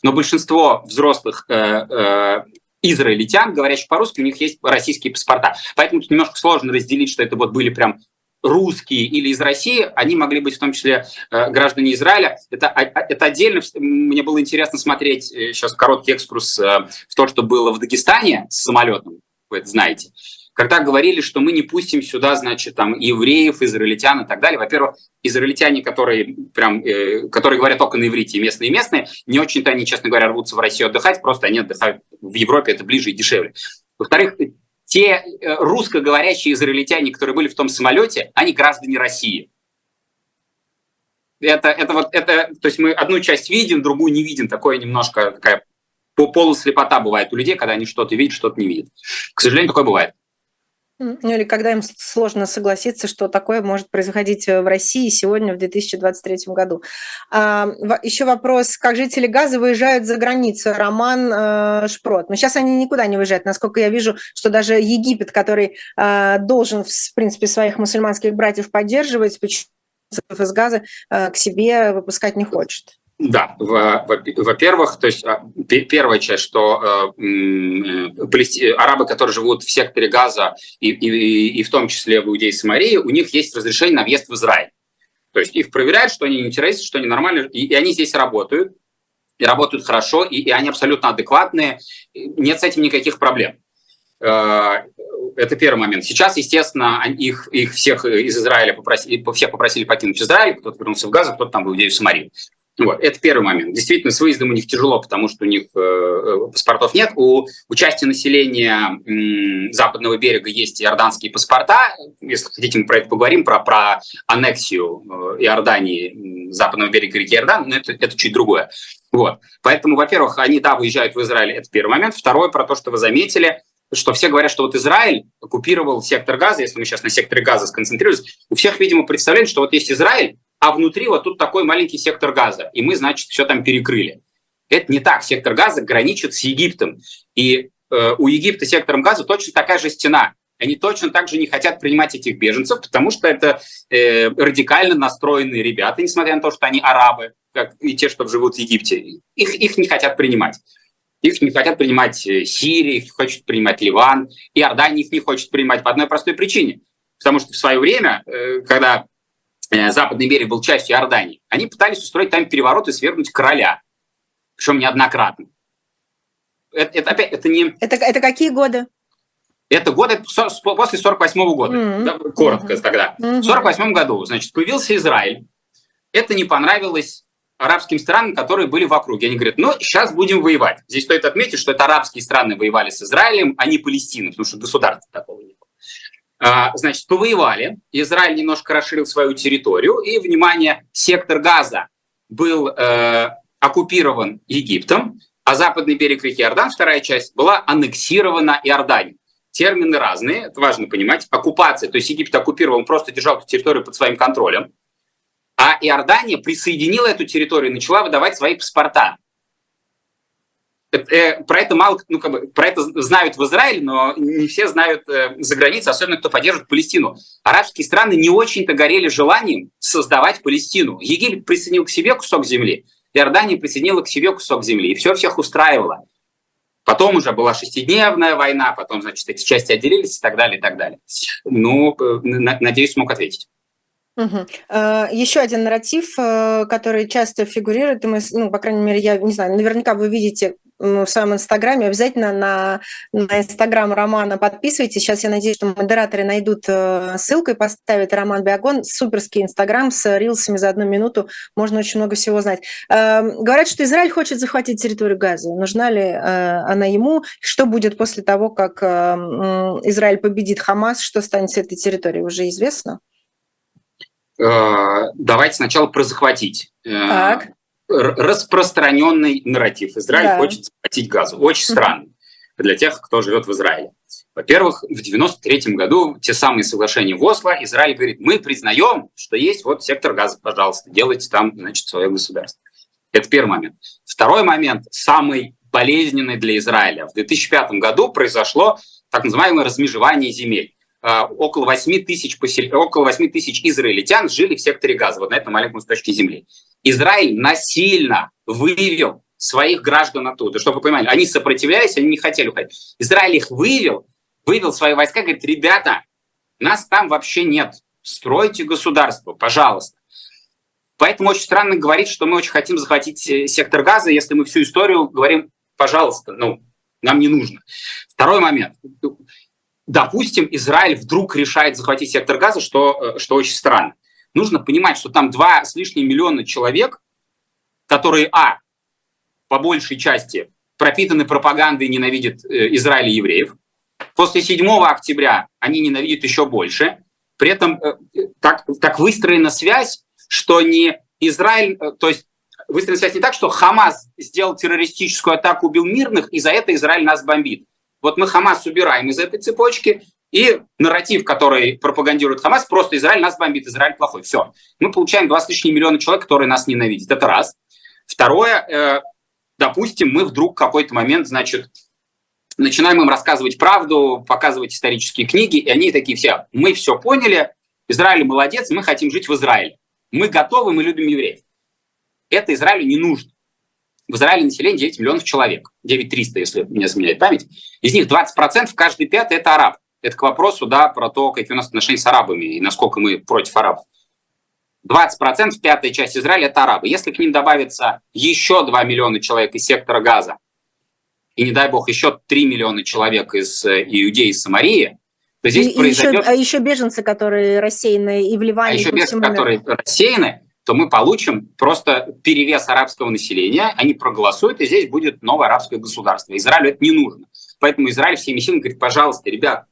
Но большинство взрослых э, э, израильтян, говорящих по-русски, у них есть российские паспорта. Поэтому тут немножко сложно разделить, что это вот были прям русские или из России, они могли быть в том числе э, граждане Израиля. Это, это отдельно. Мне было интересно смотреть э, сейчас короткий экскурс э, в то, что было в Дагестане с самолетом, вы это знаете. Когда говорили, что мы не пустим сюда, значит, там евреев, израильтян и так далее. Во-первых, израильтяне, которые прям, э, которые говорят только на иврите, местные местные, не очень-то они, честно говоря, рвутся в Россию отдыхать, просто они отдыхают в Европе, это ближе и дешевле. Во-вторых, те э, русскоговорящие израильтяне, которые были в том самолете, они граждане России. Это, это вот, это, то есть мы одну часть видим, другую не видим. Такое немножко такая полуслепота бывает у людей, когда они что-то видят, что-то не видят. К сожалению, такое бывает. Ну или когда им сложно согласиться, что такое может происходить э, в России сегодня, в 2023 году. А, еще вопрос, как жители Газа выезжают за границу? Роман э, Шпрот. Но сейчас они никуда не выезжают. Насколько я вижу, что даже Египет, который э, должен, в принципе, своих мусульманских братьев поддерживать, из Газа к себе выпускать не хочет. Да, во-первых, то есть а, первая часть, что э, э, арабы, которые живут в секторе Газа и, и, и в том числе в Иудее и Самарии, у них есть разрешение на въезд в Израиль. То есть их проверяют, что они не террористы, что они нормальные, и, и они здесь работают, и работают хорошо, и, и они абсолютно адекватные, нет с этим никаких проблем. Э, это первый момент. Сейчас, естественно, их, их всех из Израиля попросили, всех попросили покинуть Израиль, кто-то вернулся в Газу, кто-то там в Иудею Самарию. Вот, это первый момент. Действительно, с выездом у них тяжело, потому что у них э, э паспортов нет. У, у части населения э, западного берега есть иорданские паспорта. Если хотите, мы про это поговорим, про, про аннексию э, Иордании западного берега реки Иордан, но это, это чуть другое. Вот. Поэтому, во-первых, они, да, выезжают в Израиль, это первый момент. Второй, про то, что вы заметили, что все говорят, что вот Израиль оккупировал сектор газа, если мы сейчас на секторе газа сконцентрируемся, у всех, видимо, представление, что вот есть Израиль, а внутри вот тут такой маленький сектор газа, и мы, значит, все там перекрыли. Это не так. Сектор газа граничит с Египтом. И э, у Египта сектором газа точно такая же стена. Они точно так же не хотят принимать этих беженцев, потому что это э, радикально настроенные ребята, несмотря на то, что они арабы, как и те, что живут в Египте. Их, их не хотят принимать. Их не хотят принимать э, Сирия, их хочет принимать Ливан, Иордания их не хочет принимать по одной простой причине. Потому что в свое время, э, когда Западный берег был частью Иордании, они пытались устроить там переворот и свергнуть короля, причем неоднократно. Это, это опять, это не... Это, это какие годы? Это годы после 48 -го года, mm-hmm. да, коротко mm-hmm. тогда. Mm-hmm. В 48 году, значит, появился Израиль. Это не понравилось арабским странам, которые были в округе. Они говорят, ну, сейчас будем воевать. Здесь стоит отметить, что это арабские страны воевали с Израилем, а не Палестина, потому что государства такого не было. А, значит, повоевали, Израиль немножко расширил свою территорию, и, внимание, сектор Газа был э, оккупирован Египтом, а западный берег реки Иордан, вторая часть, была аннексирована Иорданией. Термины разные, это важно понимать. Оккупация, то есть Египет оккупировал, он просто держал эту территорию под своим контролем. А Иордания присоединила эту территорию и начала выдавать свои паспорта. Э, про это мало, ну, как бы, про это знают в Израиле, но не все знают э, за границей, особенно кто поддерживает Палестину. Арабские страны не очень-то горели желанием создавать Палестину. Египет присоединил к себе кусок земли, Иордания присоединила к себе кусок земли, и все всех устраивало. Потом уже была шестидневная война, потом, значит, эти части отделились и так далее, и так далее. Ну, э, надеюсь, смог ответить. Угу. Еще один нарратив, который часто фигурирует, мы, ну, по крайней мере, я не знаю, наверняка вы видите в своем инстаграме, обязательно на, на инстаграм Романа подписывайтесь. Сейчас я надеюсь, что модераторы найдут э, ссылку и поставят Роман Биагон. Суперский инстаграм с рилсами за одну минуту. Можно очень много всего знать. Эм, говорят, что Израиль хочет захватить территорию Газа. Нужна ли она ему? Что будет после того, как Израиль победит Хамас? Что станет с этой территорией? Уже известно? Э, давайте сначала про захватить. Э, так. Распространенный нарратив. Израиль да. хочет захватить газу. Очень странно для тех, кто живет в Израиле. Во-первых, в 93 году те самые соглашения в Осло, Израиль говорит, мы признаем, что есть вот сектор газа, пожалуйста, делайте там, значит, свое государство. Это первый момент. Второй момент, самый болезненный для Израиля. В 2005 году произошло так называемое размежевание земель. А, около 8 тысяч, посел... около 8 тысяч израильтян жили в секторе газа, вот на этом маленьком кусочке земли. Израиль насильно вывел своих граждан оттуда. Чтобы вы понимали, они сопротивлялись, они не хотели уходить. Израиль их вывел, вывел свои войска, говорит, ребята, нас там вообще нет, стройте государство, пожалуйста. Поэтому очень странно говорить, что мы очень хотим захватить э, сектор газа, если мы всю историю говорим, пожалуйста, ну, нам не нужно. Второй момент допустим, Израиль вдруг решает захватить сектор газа, что, э, что очень странно. Нужно понимать, что там два с лишним миллиона человек, которые, а, по большей части пропитаны пропагандой и ненавидят э, Израиль и евреев. После 7 октября они ненавидят еще больше. При этом э, так, так выстроена связь, что не Израиль, то есть выстроена связь не так, что Хамас сделал террористическую атаку, убил мирных, и за это Израиль нас бомбит. Вот мы Хамас убираем из этой цепочки, и нарратив, который пропагандирует Хамас, просто Израиль нас бомбит, Израиль плохой. Все. Мы получаем 20 с лишним человек, которые нас ненавидят. Это раз. Второе, э, допустим, мы вдруг в какой-то момент, значит, начинаем им рассказывать правду, показывать исторические книги, и они такие все, мы все поняли, Израиль молодец, мы хотим жить в Израиле. Мы готовы, мы любим евреев. Это Израилю не нужно. В Израиле население 9 миллионов человек, 9 300, если меня заменяет память. Из них 20%, каждый пятый – это араб. Это к вопросу да, про то, какие у нас отношения с арабами и насколько мы против арабов. 20%, пятая часть Израиля – это арабы. Если к ним добавится еще 2 миллиона человек из сектора Газа, и, не дай бог, еще 3 миллиона человек из э, Иудеи и Самарии, то здесь и, произойдет... Еще, а еще беженцы, которые рассеяны и в Ливане, а еще беженцы, которые рассеяны, то мы получим просто перевес арабского населения, они проголосуют, и здесь будет новое арабское государство. Израилю это не нужно. Поэтому Израиль всеми силами говорит, пожалуйста, ребят,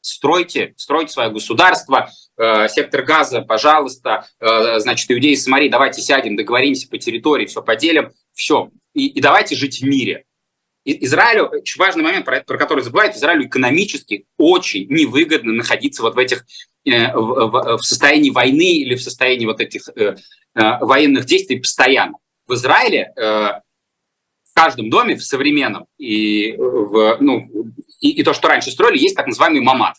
стройте, стройте свое государство, э, сектор газа, пожалуйста, э, значит, иудеи с Самари, давайте сядем, договоримся по территории, все поделим, все, и, и давайте жить в мире. И Израилю, очень важный момент, про, про который забывают, Израилю экономически очень невыгодно находиться вот в этих, э, в, в, в состоянии войны или в состоянии вот этих э, э, военных действий постоянно. В Израиле э, в каждом доме, в современном, и, в, ну, и, и то, что раньше строили, есть так называемый мамат.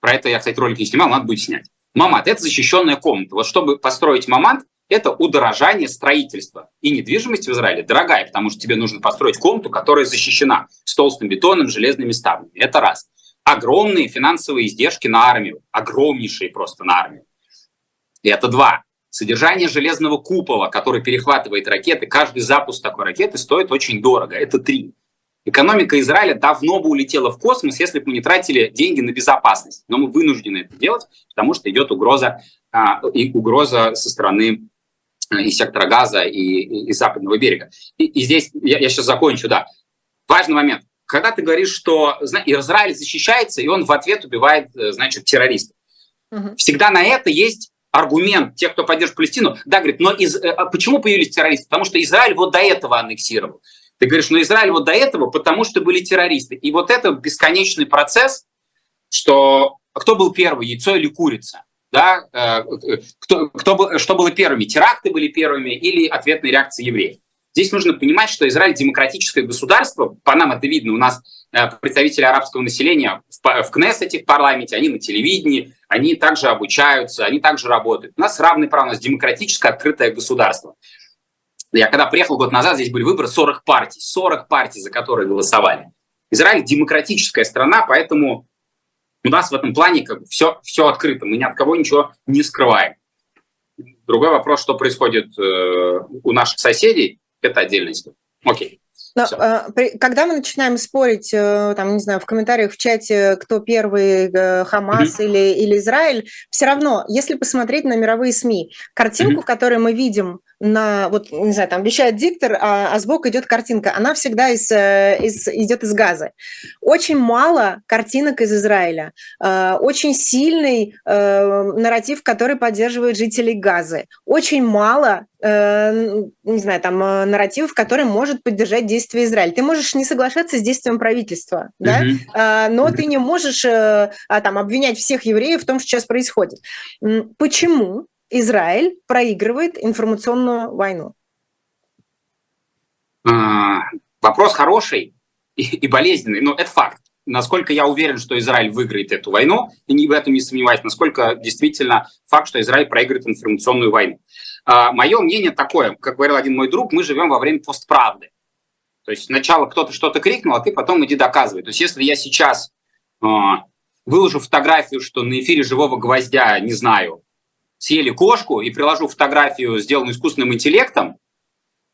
Про это я, кстати, ролик не снимал, надо будет снять. Мамат – это защищенная комната. Вот чтобы построить мамат, это удорожание строительства. И недвижимость в Израиле дорогая, потому что тебе нужно построить комнату, которая защищена с толстым бетоном, железными ставнями. Это раз. Огромные финансовые издержки на армию, огромнейшие просто на армию. Это два. Содержание железного купола, который перехватывает ракеты, каждый запуск такой ракеты стоит очень дорого. Это три. Экономика Израиля давно бы улетела в космос, если бы мы не тратили деньги на безопасность. Но мы вынуждены это делать, потому что идет угроза, а, и угроза со стороны а, и сектора газа, и, и, и западного берега. И, и здесь я, я сейчас закончу, да. Важный момент. Когда ты говоришь, что Израиль защищается, и он в ответ убивает, э, значит, террористов. Угу. Всегда на это есть аргумент тех, кто поддерживает Палестину, да, говорит, но из, э, а почему появились террористы? Потому что Израиль вот до этого аннексировал. Ты говоришь, но Израиль вот до этого, потому что были террористы. И вот это бесконечный процесс, что кто был первый, яйцо или курица? Да? Э, кто, кто что было первыми? Теракты были первыми или ответные реакции евреев? Здесь нужно понимать, что Израиль демократическое государство, по нам это видно, у нас э, представители арабского населения в, в Кнессете, в парламенте, они на телевидении, они также обучаются, они также работают. У нас равные права, у нас демократическое открытое государство. Я когда приехал год назад, здесь были выборы 40 партий, 40 партий, за которые голосовали. Израиль демократическая страна, поэтому у нас в этом плане как бы все, все открыто, мы ни от кого ничего не скрываем. Другой вопрос, что происходит э, у наших соседей, это отдельная история. Окей. Но, а, когда мы начинаем спорить, э, там, не знаю, в комментариях в чате, кто первый, э, Хамас mm-hmm. или, или Израиль, все равно, если посмотреть на мировые СМИ, картинку, mm-hmm. которую мы видим на, вот, не знаю, там вещает диктор, а, а сбоку идет картинка, она всегда из, э, из, идет из Газы. Очень мало картинок из Израиля, очень сильный нарратив, который поддерживает жителей Газы, очень мало не знаю, там нарративов, который может поддержать действия Израиля. Ты можешь не соглашаться с действием правительства, да, а, но ты не можешь а, там обвинять всех евреев в том, что сейчас происходит. Почему Израиль проигрывает информационную войну? А, вопрос хороший и, болезненный, но это факт. Насколько я уверен, что Израиль выиграет эту войну, и в этом не сомневаюсь, насколько действительно факт, что Израиль проиграет информационную войну. А, мое мнение такое, как говорил один мой друг, мы живем во время постправды. То есть сначала кто-то что-то крикнул, а ты потом иди доказывай. То есть если я сейчас э, выложу фотографию, что на эфире живого гвоздя, не знаю, съели кошку, и приложу фотографию, сделанную искусственным интеллектом,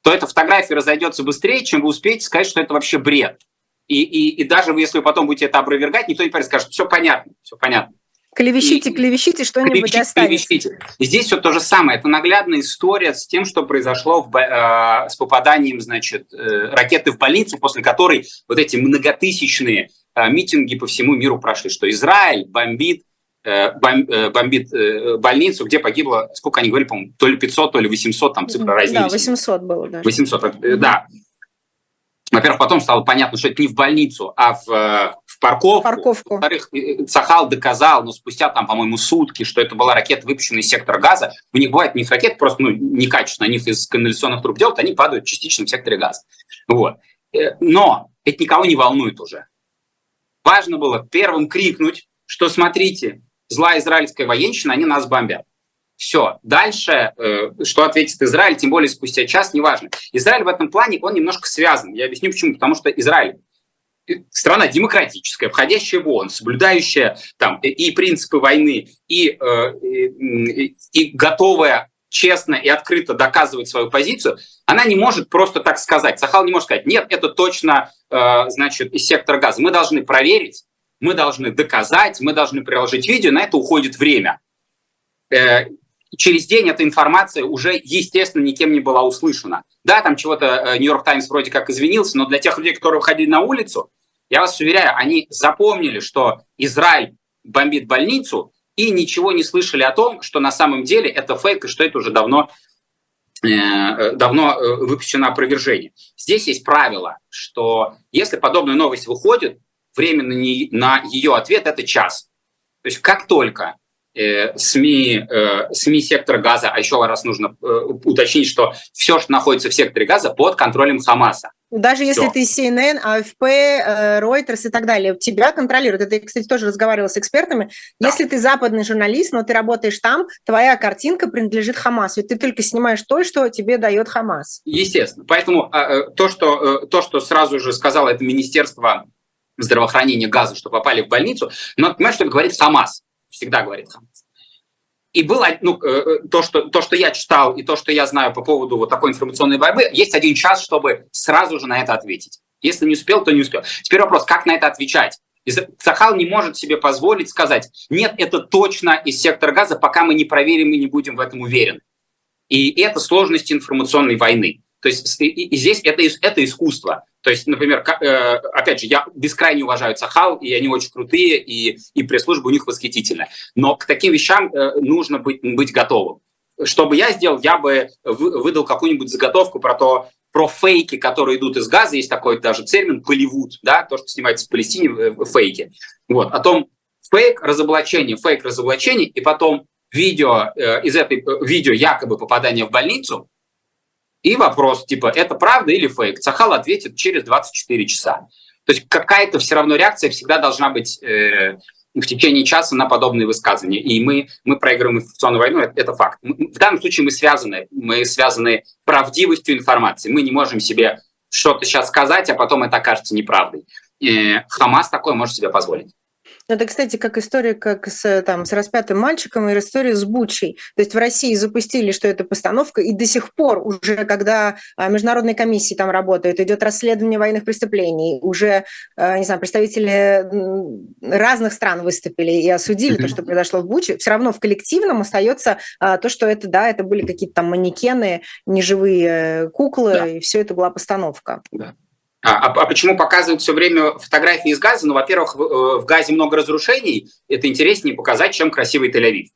то эта фотография разойдется быстрее, чем вы успеете сказать, что это вообще бред. И, и, и даже если вы потом будете это опровергать, никто не скажет, все понятно, все понятно. Клевещите, и, клевещите, что-нибудь останется. Клевещите. И здесь все то же самое. Это наглядная история с тем, что произошло в, э, с попаданием значит, э, ракеты в больницу, после которой вот эти многотысячные э, митинги по всему миру прошли, что Израиль бомбит бомбит э, больницу, где погибло, сколько они говорили, по-моему, то ли 500, то ли 800, там цифра разнились. Да, 800 было, да. 800, да. Во-первых, потом стало понятно, что это не в больницу, а в, э, в парковку. парковку. Во-вторых, Цахал доказал, но ну, спустя там, по-моему, сутки, что это была ракета, выпущенная из сектора газа. У них бывает не ракет, просто ну, некачественно, они их из канализационных труб делают, они падают частично в секторе газа. Вот. Э, но это никого не волнует уже. Важно было первым крикнуть, что смотрите, злая израильская военщина, они нас бомбят. Все. Дальше, э, что ответит Израиль, тем более спустя час, неважно. Израиль в этом плане, он немножко связан. Я объясню почему. Потому что Израиль страна демократическая, входящая в ООН, соблюдающая там и принципы войны, и, э, и, и готовая честно и открыто доказывать свою позицию, она не может просто так сказать. Сахал не может сказать, нет, это точно, э, значит, из сектора газа. Мы должны проверить, мы должны доказать, мы должны приложить видео, на это уходит время. через день эта информация уже, естественно, никем не была услышана. Да, там чего-то Нью-Йорк Таймс вроде как извинился, но для тех людей, которые выходили на улицу, я вас уверяю, они запомнили, что Израиль бомбит больницу, и ничего не слышали о том, что на самом деле это фейк, и что это уже давно, э, давно э, выпущено опровержение. Здесь есть правило, что если подобная новость выходит, время на, не, на ее ответ – это час. То есть как только э, СМИ, э, СМИ сектора газа, а еще раз нужно э, уточнить, что все, что находится в секторе газа, под контролем Хамаса. Даже если ты CNN, AFP, э, Reuters и так далее, тебя контролируют. Это я, кстати, тоже разговаривала с экспертами. Да. Если ты западный журналист, но ты работаешь там, твоя картинка принадлежит Хамасу, и ты только снимаешь то, что тебе дает Хамас. Естественно. Поэтому а, э, то, что, э, то, что сразу же сказала это Министерство здравоохранения Газа, что попали в больницу, но понимаешь, что говорит Хамас. Всегда говорит Хамас. И было ну, э, э, то, что, то, что я читал, и то, что я знаю по поводу вот такой информационной борьбы, есть один час, чтобы сразу же на это ответить. Если не успел, то не успел. Теперь вопрос, как на это отвечать? Сахал не может себе позволить сказать, нет, это точно из сектора газа, пока мы не проверим и не будем в этом уверены. И это сложность информационной войны. То есть и, и здесь это, это искусство. То есть, например, э, опять же, я бескрайне уважаю Сахал, и они очень крутые, и, и пресс-служба у них восхитительная. Но к таким вещам э, нужно быть, быть готовым. Что бы я сделал, я бы выдал какую-нибудь заготовку про то, про фейки, которые идут из газа, есть такой даже термин «поливуд», да, то, что снимается в Палестине, э, фейки. Вот, о том, фейк, разоблачение, фейк, разоблачение, и потом видео из этой видео якобы попадания в больницу, и вопрос, типа, это правда или фейк? Цахал ответит через 24 часа. То есть какая-то все равно реакция всегда должна быть э, в течение часа на подобные высказывания. И мы, мы проигрываем информационную войну, это, это факт. В данном случае мы связаны. Мы связаны правдивостью информации. Мы не можем себе что-то сейчас сказать, а потом это окажется неправдой. Э, Хамас такое может себе позволить. Ну, это, кстати, как история как с, там, с распятым мальчиком и история с Бучей. То есть в России запустили, что это постановка, и до сих пор уже, когда а, международные комиссии там работают, идет расследование военных преступлений, уже, а, не знаю, представители разных стран выступили и осудили то, что произошло в Буче, все равно в коллективном остается а, то, что это, да, это были какие-то там манекены, неживые э, куклы, да. и все это была постановка. Да. А, а, а почему показывают все время фотографии из Газа? Ну, во-первых, в, э, в Газе много разрушений. Это интереснее показать, чем красивый Тель-Авив.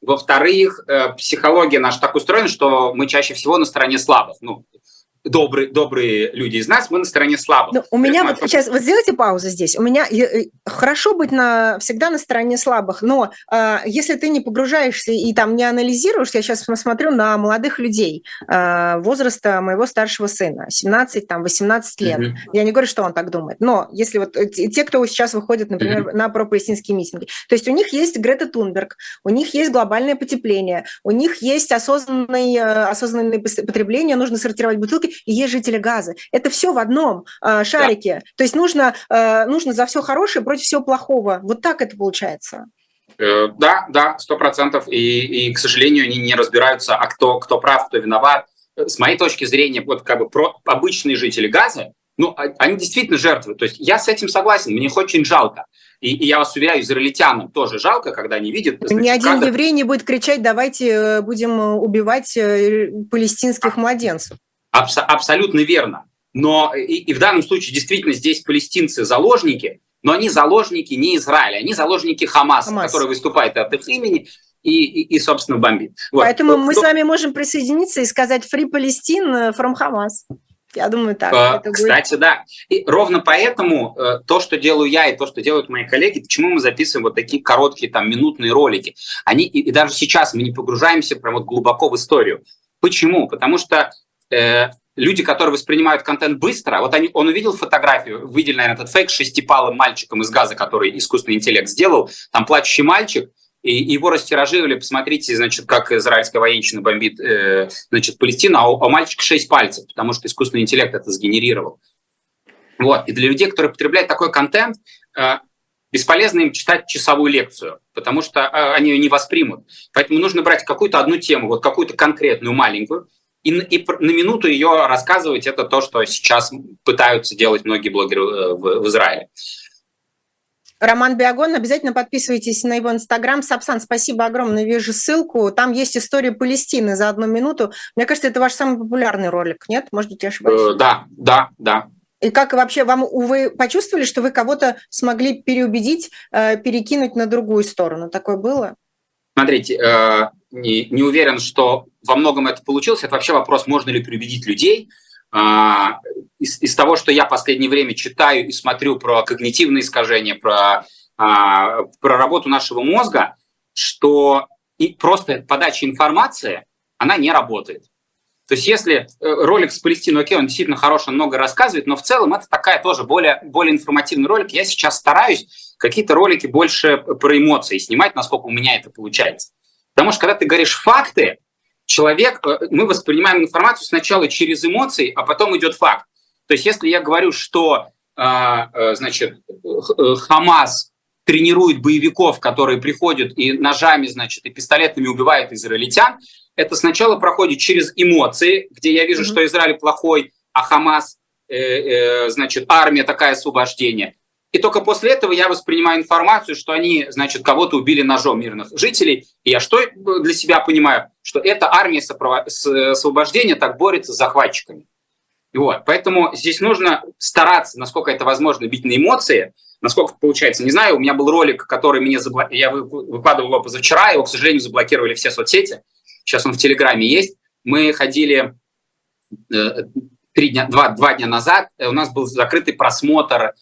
Во-вторых, э, психология наша так устроена, что мы чаще всего на стороне слабых. Ну, добрые, добрые люди из нас, мы на стороне слабых. Ну, у меня вот сейчас, вот сделайте паузу здесь. У меня э, хорошо быть на, всегда на стороне слабых, но э, если ты не погружаешься и там не анализируешь, я сейчас смотрю на молодых людей э, возраста моего старшего сына, 17, там, 18 лет. Mm-hmm. Я не говорю, что он так думает, но если вот э, те, кто сейчас выходит, например, mm-hmm. на пропалестинские митинги, то есть у них есть Грета Тунберг, у них есть глобальное потепление, у них есть осознанное, осознанное потребление, нужно сортировать бутылки, и есть жители Газа. Это все в одном э, шарике. Да. То есть нужно, э, нужно за все хорошее против всего плохого. Вот так это получается. Э, да, да, сто процентов. И, и, к сожалению, они не разбираются, а кто, кто прав, кто виноват. С моей точки зрения, вот как бы про обычные жители Газа, ну, а, они действительно жертвы. То есть я с этим согласен, мне их очень жалко. И, и я вас уверяю, израильтянам тоже жалко, когда они видят... Значит, Ни один как... еврей не будет кричать, давайте э, будем убивать палестинских младенцев. Абс- абсолютно верно. Но и, и в данном случае действительно здесь палестинцы заложники, но они заложники не Израиля, они заложники Хамаса, Хамас. который выступает от их имени и, и, и собственно, бомбит. Вот. Поэтому мы Кто... с вами можем присоединиться и сказать «Free Palestine from Hamas». Я думаю, так. Э, кстати, будет... да. И ровно поэтому э, то, что делаю я и то, что делают мои коллеги, почему мы записываем вот такие короткие там минутные ролики, они и, и даже сейчас мы не погружаемся прям вот глубоко в историю. Почему? Потому что э, люди, которые воспринимают контент быстро, вот они, он увидел фотографию, видели, наверное, этот фейк с шестипалым мальчиком из газа, который искусственный интеллект сделал, там плачущий мальчик, и его растиражировали, посмотрите, значит, как израильская военщина бомбит, э, значит, Палестину, а у, а у мальчика шесть пальцев, потому что искусственный интеллект это сгенерировал. Вот, и для людей, которые потребляют такой контент, э, бесполезно им читать часовую лекцию, потому что э, они ее не воспримут. Поэтому нужно брать какую-то одну тему, вот какую-то конкретную, маленькую, и, и на минуту ее рассказывать, это то, что сейчас пытаются делать многие блогеры э, в, в Израиле. Роман Биагон, обязательно подписывайтесь на его инстаграм. Сапсан, спасибо огромное, вижу ссылку. Там есть история Палестины за одну минуту. Мне кажется, это ваш самый популярный ролик, нет? Может быть, я ошибаюсь? Э, да, да, да. И как вообще вам вы почувствовали, что вы кого-то смогли переубедить, э, перекинуть на другую сторону? Такое было? Смотрите, не, не уверен, что во многом это получилось. Это вообще вопрос, можно ли переубедить людей. А, из, из того, что я последнее время читаю и смотрю про когнитивные искажения, про, а, про работу нашего мозга, что и просто подача информации, она не работает. То есть если э, ролик с Палестиной, окей, он действительно хорош, он много рассказывает, но в целом это такая тоже более, более информативный ролик. Я сейчас стараюсь какие-то ролики больше про эмоции снимать, насколько у меня это получается. Потому что когда ты говоришь факты, человек, э, мы воспринимаем информацию сначала через эмоции, а потом идет факт. То есть если я говорю, что а, э, значит, э, Хамас тренирует боевиков, которые приходят и ножами, значит, и пистолетами убивают израильтян, это сначала проходит через эмоции, где я вижу, mm-hmm. что Израиль плохой, а Хамас, э, э, значит, армия такая освобождение. И только после этого я воспринимаю информацию, что они, значит, кого-то убили ножом мирных жителей. И я что для себя понимаю? Что эта армия освобождения так борется с захватчиками. Вот. Поэтому здесь нужно стараться, насколько это возможно, бить на эмоции, насколько получается. Не знаю, у меня был ролик, который мне забл... я выкладывал его позавчера, его, к сожалению, заблокировали все соцсети. Сейчас он в Телеграме есть. Мы ходили э, три дня, два, два дня назад, у нас был закрытый просмотр Э,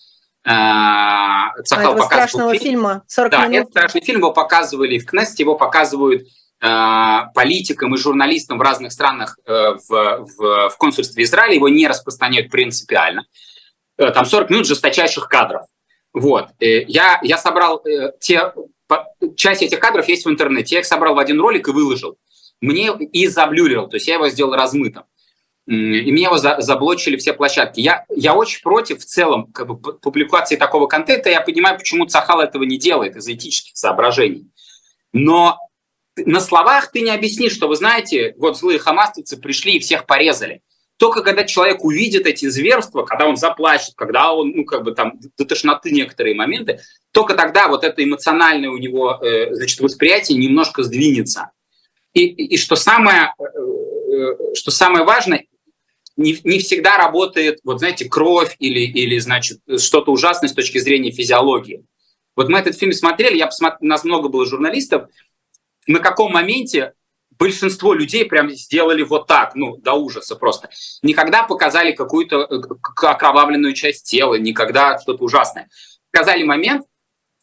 Цахал показывал страшного фильм. фильма 40 да, минут. этот страшный фильм его показывали в Кнессете, его показывают э, политикам и журналистам в разных странах э, в, в, в консульстве Израиля, его не распространяют принципиально. Э, там 40 минут жесточайших кадров. Вот. Э, я, я собрал э, те... Часть этих кадров есть в интернете. Я их собрал в один ролик и выложил. Мне и заблюрил, то есть я его сделал размытым и меня его за, заблочили все площадки. Я, я очень против в целом как бы, публикации такого контента. Я понимаю, почему Цахал этого не делает из этических соображений. Но на словах ты не объяснишь, что вы знаете, вот злые хамастовцы пришли и всех порезали. Только когда человек увидит эти зверства, когда он заплачет, когда он, ну, как бы там, до тошноты некоторые моменты, только тогда вот это эмоциональное у него, э, значит, восприятие немножко сдвинется. И, и, что самое, э, э что самое важное, не, не всегда работает, вот знаете, кровь или, или значит, что-то ужасное с точки зрения физиологии. Вот мы этот фильм смотрели, я посмотрел, у нас много было журналистов, на каком моменте большинство людей прям сделали вот так, ну, до ужаса просто. Никогда показали какую-то э, окровавленную часть тела, никогда что-то ужасное. Показали момент,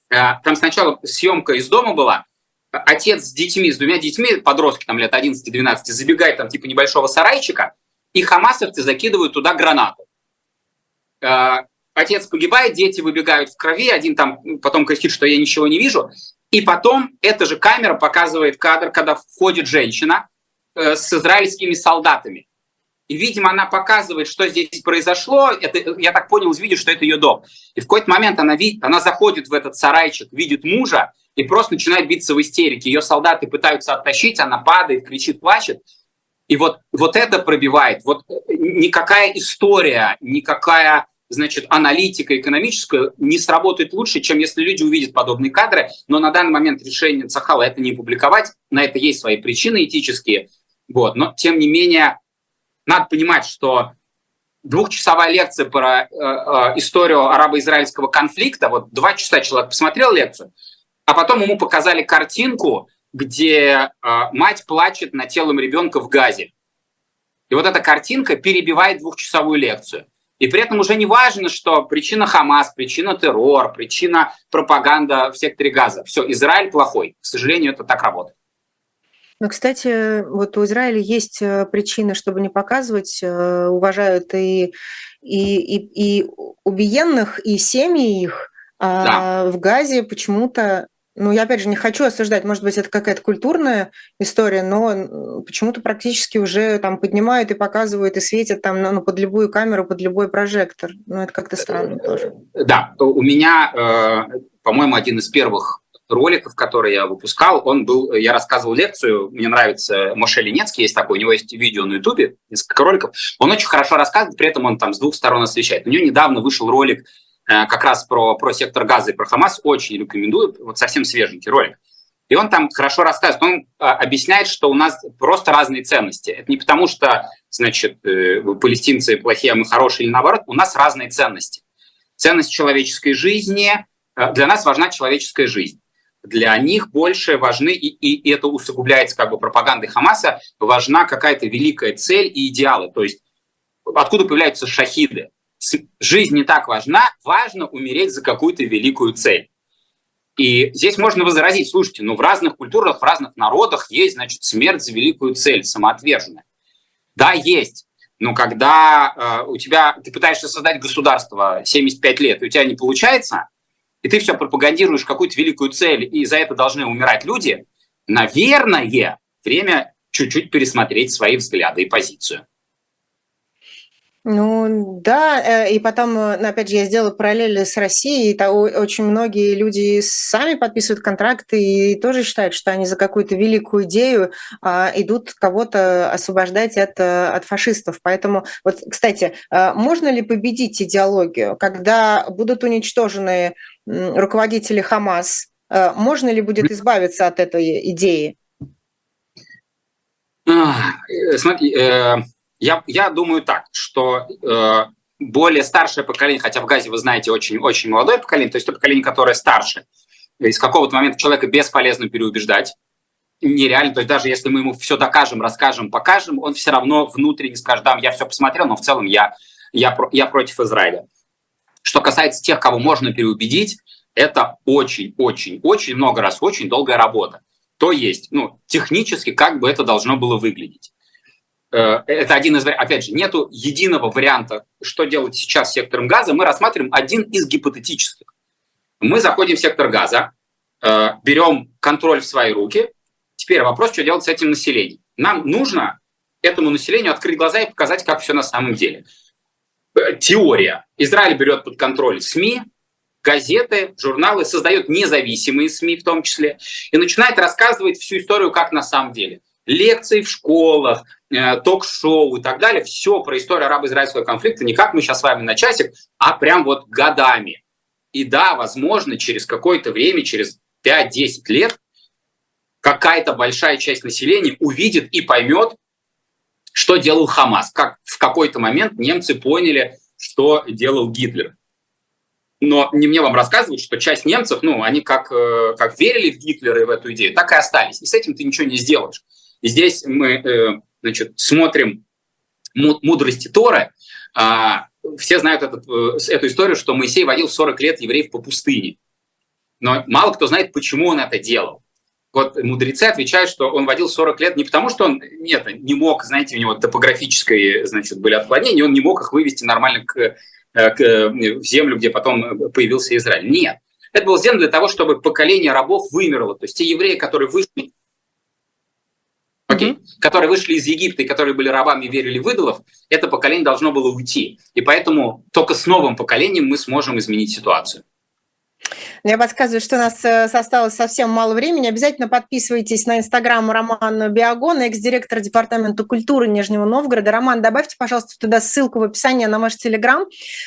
э, там сначала съемка из дома была, отец с детьми, с двумя детьми, подростки там лет 11-12, забегает там типа небольшого сарайчика, и хамасовцы закидывают туда гранату. Э, отец погибает, дети выбегают в крови, один там потом кричит, что я ничего не вижу. И потом эта же камера показывает кадр, когда входит женщина э, с израильскими солдатами. И, видимо, она показывает, что здесь произошло. Это, я так понял из видео, что это ее дом. И в какой-то момент она, видит, она заходит в этот сарайчик, видит мужа и просто начинает биться в истерике. Ее солдаты пытаются оттащить, она падает, кричит, плачет. И вот, вот это пробивает. Вот никакая история, никакая значит, аналитика экономическая не сработает лучше, чем если люди увидят подобные кадры. Но на данный момент решение Цахала это не публиковать. На это есть свои причины этические. Вот. Но, тем не менее, надо понимать, что двухчасовая лекция про э, э, историю арабо-израильского конфликта, вот два часа человек посмотрел лекцию, а потом ему показали картинку, где э, мать плачет над телом ребенка в газе. И вот эта картинка перебивает двухчасовую лекцию. И при этом уже не важно, что причина Хамас, причина террор, причина пропаганда в секторе газа. Все, Израиль плохой. К сожалению, это так работает. Ну, кстати, вот у Израиля есть э, причины, чтобы не показывать. Э, уважают и, и, и, и убиенных, и семьи их. А да. в Газе почему-то ну, я опять же не хочу осуждать, может быть, это какая-то культурная история, но почему-то практически уже там поднимают и показывают и светят там ну, под любую камеру, под любой прожектор. Ну, это как-то странно тоже. Да, у меня, э, по-моему, один из первых роликов, который я выпускал, он был, я рассказывал лекцию, мне нравится Моше Ленецкий, есть такой, у него есть видео на ютубе, несколько роликов, он очень хорошо рассказывает, при этом он там с двух сторон освещает. У него недавно вышел ролик как раз про, про сектор газа и про Хамас, очень рекомендую, вот совсем свеженький ролик. И он там хорошо рассказывает, он а, объясняет, что у нас просто разные ценности. Это не потому, что, значит, э, палестинцы плохие, а мы хорошие, или наоборот, у нас разные ценности. Ценность человеческой жизни, э, для нас важна человеческая жизнь. Для них больше важны, и, и это усугубляется как бы пропагандой Хамаса, важна какая-то великая цель и идеалы. То есть откуда появляются шахиды? Жизнь не так важна, важно умереть за какую-то великую цель. И здесь можно возразить, слушайте, ну в разных культурах, в разных народах есть, значит, смерть за великую цель, самоотверженная. Да, есть. Но когда э, у тебя, ты пытаешься создать государство 75 лет, и у тебя не получается, и ты все пропагандируешь какую-то великую цель, и за это должны умирать люди, наверное, время чуть-чуть пересмотреть свои взгляды и позицию. Ну да, э, и потом, э, ну, опять же, я сделала параллели с Россией, и очень многие люди сами подписывают контракты и тоже считают, что они за какую-то великую идею а, идут кого-то освобождать от, э, от фашистов. Поэтому, вот, кстати, можно ли победить идеологию, когда будут уничтожены руководители Хамас? Можно ли будет избавиться от этой идеи? Смотри, я, я думаю так, что э, более старшее поколение, хотя в Газе, вы знаете, очень, очень молодое поколение, то есть то поколение, которое старше, из какого-то момента человека бесполезно переубеждать, нереально, то есть даже если мы ему все докажем, расскажем, покажем, он все равно внутренне скажет, да, я все посмотрел, но в целом я, я, я против Израиля. Что касается тех, кого можно переубедить, это очень-очень-очень много раз очень долгая работа. То есть, ну, технически, как бы это должно было выглядеть. Э, это один из, опять же, нету единого варианта, что делать сейчас с сектором газа. Мы рассматриваем один из гипотетических. Мы заходим в сектор газа, э, берем контроль в свои руки. Теперь вопрос, что делать с этим населением. Нам нужно этому населению открыть глаза и показать, как все на самом деле. Э, теория. Израиль берет под контроль СМИ, газеты, журналы, создает независимые СМИ в том числе, и начинает рассказывать всю историю, как на самом деле лекции в школах, ток-шоу и так далее. Все про историю арабо-израильского конфликта не как мы сейчас с вами на часик, а прям вот годами. И да, возможно, через какое-то время, через 5-10 лет, какая-то большая часть населения увидит и поймет, что делал Хамас. Как в какой-то момент немцы поняли, что делал Гитлер. Но не мне вам рассказывать, что часть немцев, ну, они как, э, как верили в Гитлера и в эту идею, так и остались. И с этим ты ничего не сделаешь. Здесь мы э, значит, смотрим мудрости Торы. А, все знают этот, э, эту историю, что Моисей водил 40 лет евреев по пустыне. Но мало кто знает, почему он это делал. Вот мудрецы отвечают, что он водил 40 лет не потому, что он нет, не мог, знаете, у него топографические значит, были отклонения, он не мог их вывести нормально к, э, к, в землю, где потом появился Израиль. Нет. Это было сделано для того, чтобы поколение рабов вымерло. То есть те евреи, которые вышли окей, okay. которые вышли из Египта и которые были рабами и верили в идолов, это поколение должно было уйти. И поэтому только с новым поколением мы сможем изменить ситуацию. Я подсказываю, что у нас э, осталось совсем мало времени. Обязательно подписывайтесь на инстаграм Романа Биагона, экс-директор Департамента культуры Нижнего Новгорода. Роман, добавьте, пожалуйста, туда ссылку в описании на ваш телеграм.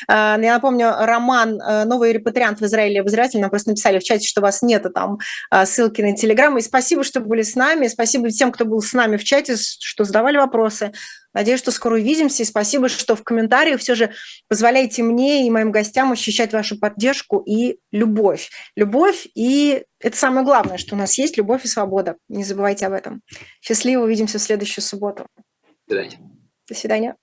Э, я напомню, Роман, э, новый репатриант в Израиле обозреватель, нам просто написали в чате, что вас нету там ссылки на телеграм. И спасибо, что были с нами. Спасибо тем, кто был с нами в чате, что задавали вопросы. Надеюсь, что скоро увидимся. И спасибо, что в комментариях все же позволяете мне и моим гостям ощущать вашу поддержку и любовь. Любовь и это самое главное, что у нас есть любовь и свобода. Не забывайте об этом. Счастливо, увидимся в следующую субботу. До свидания. До свидания.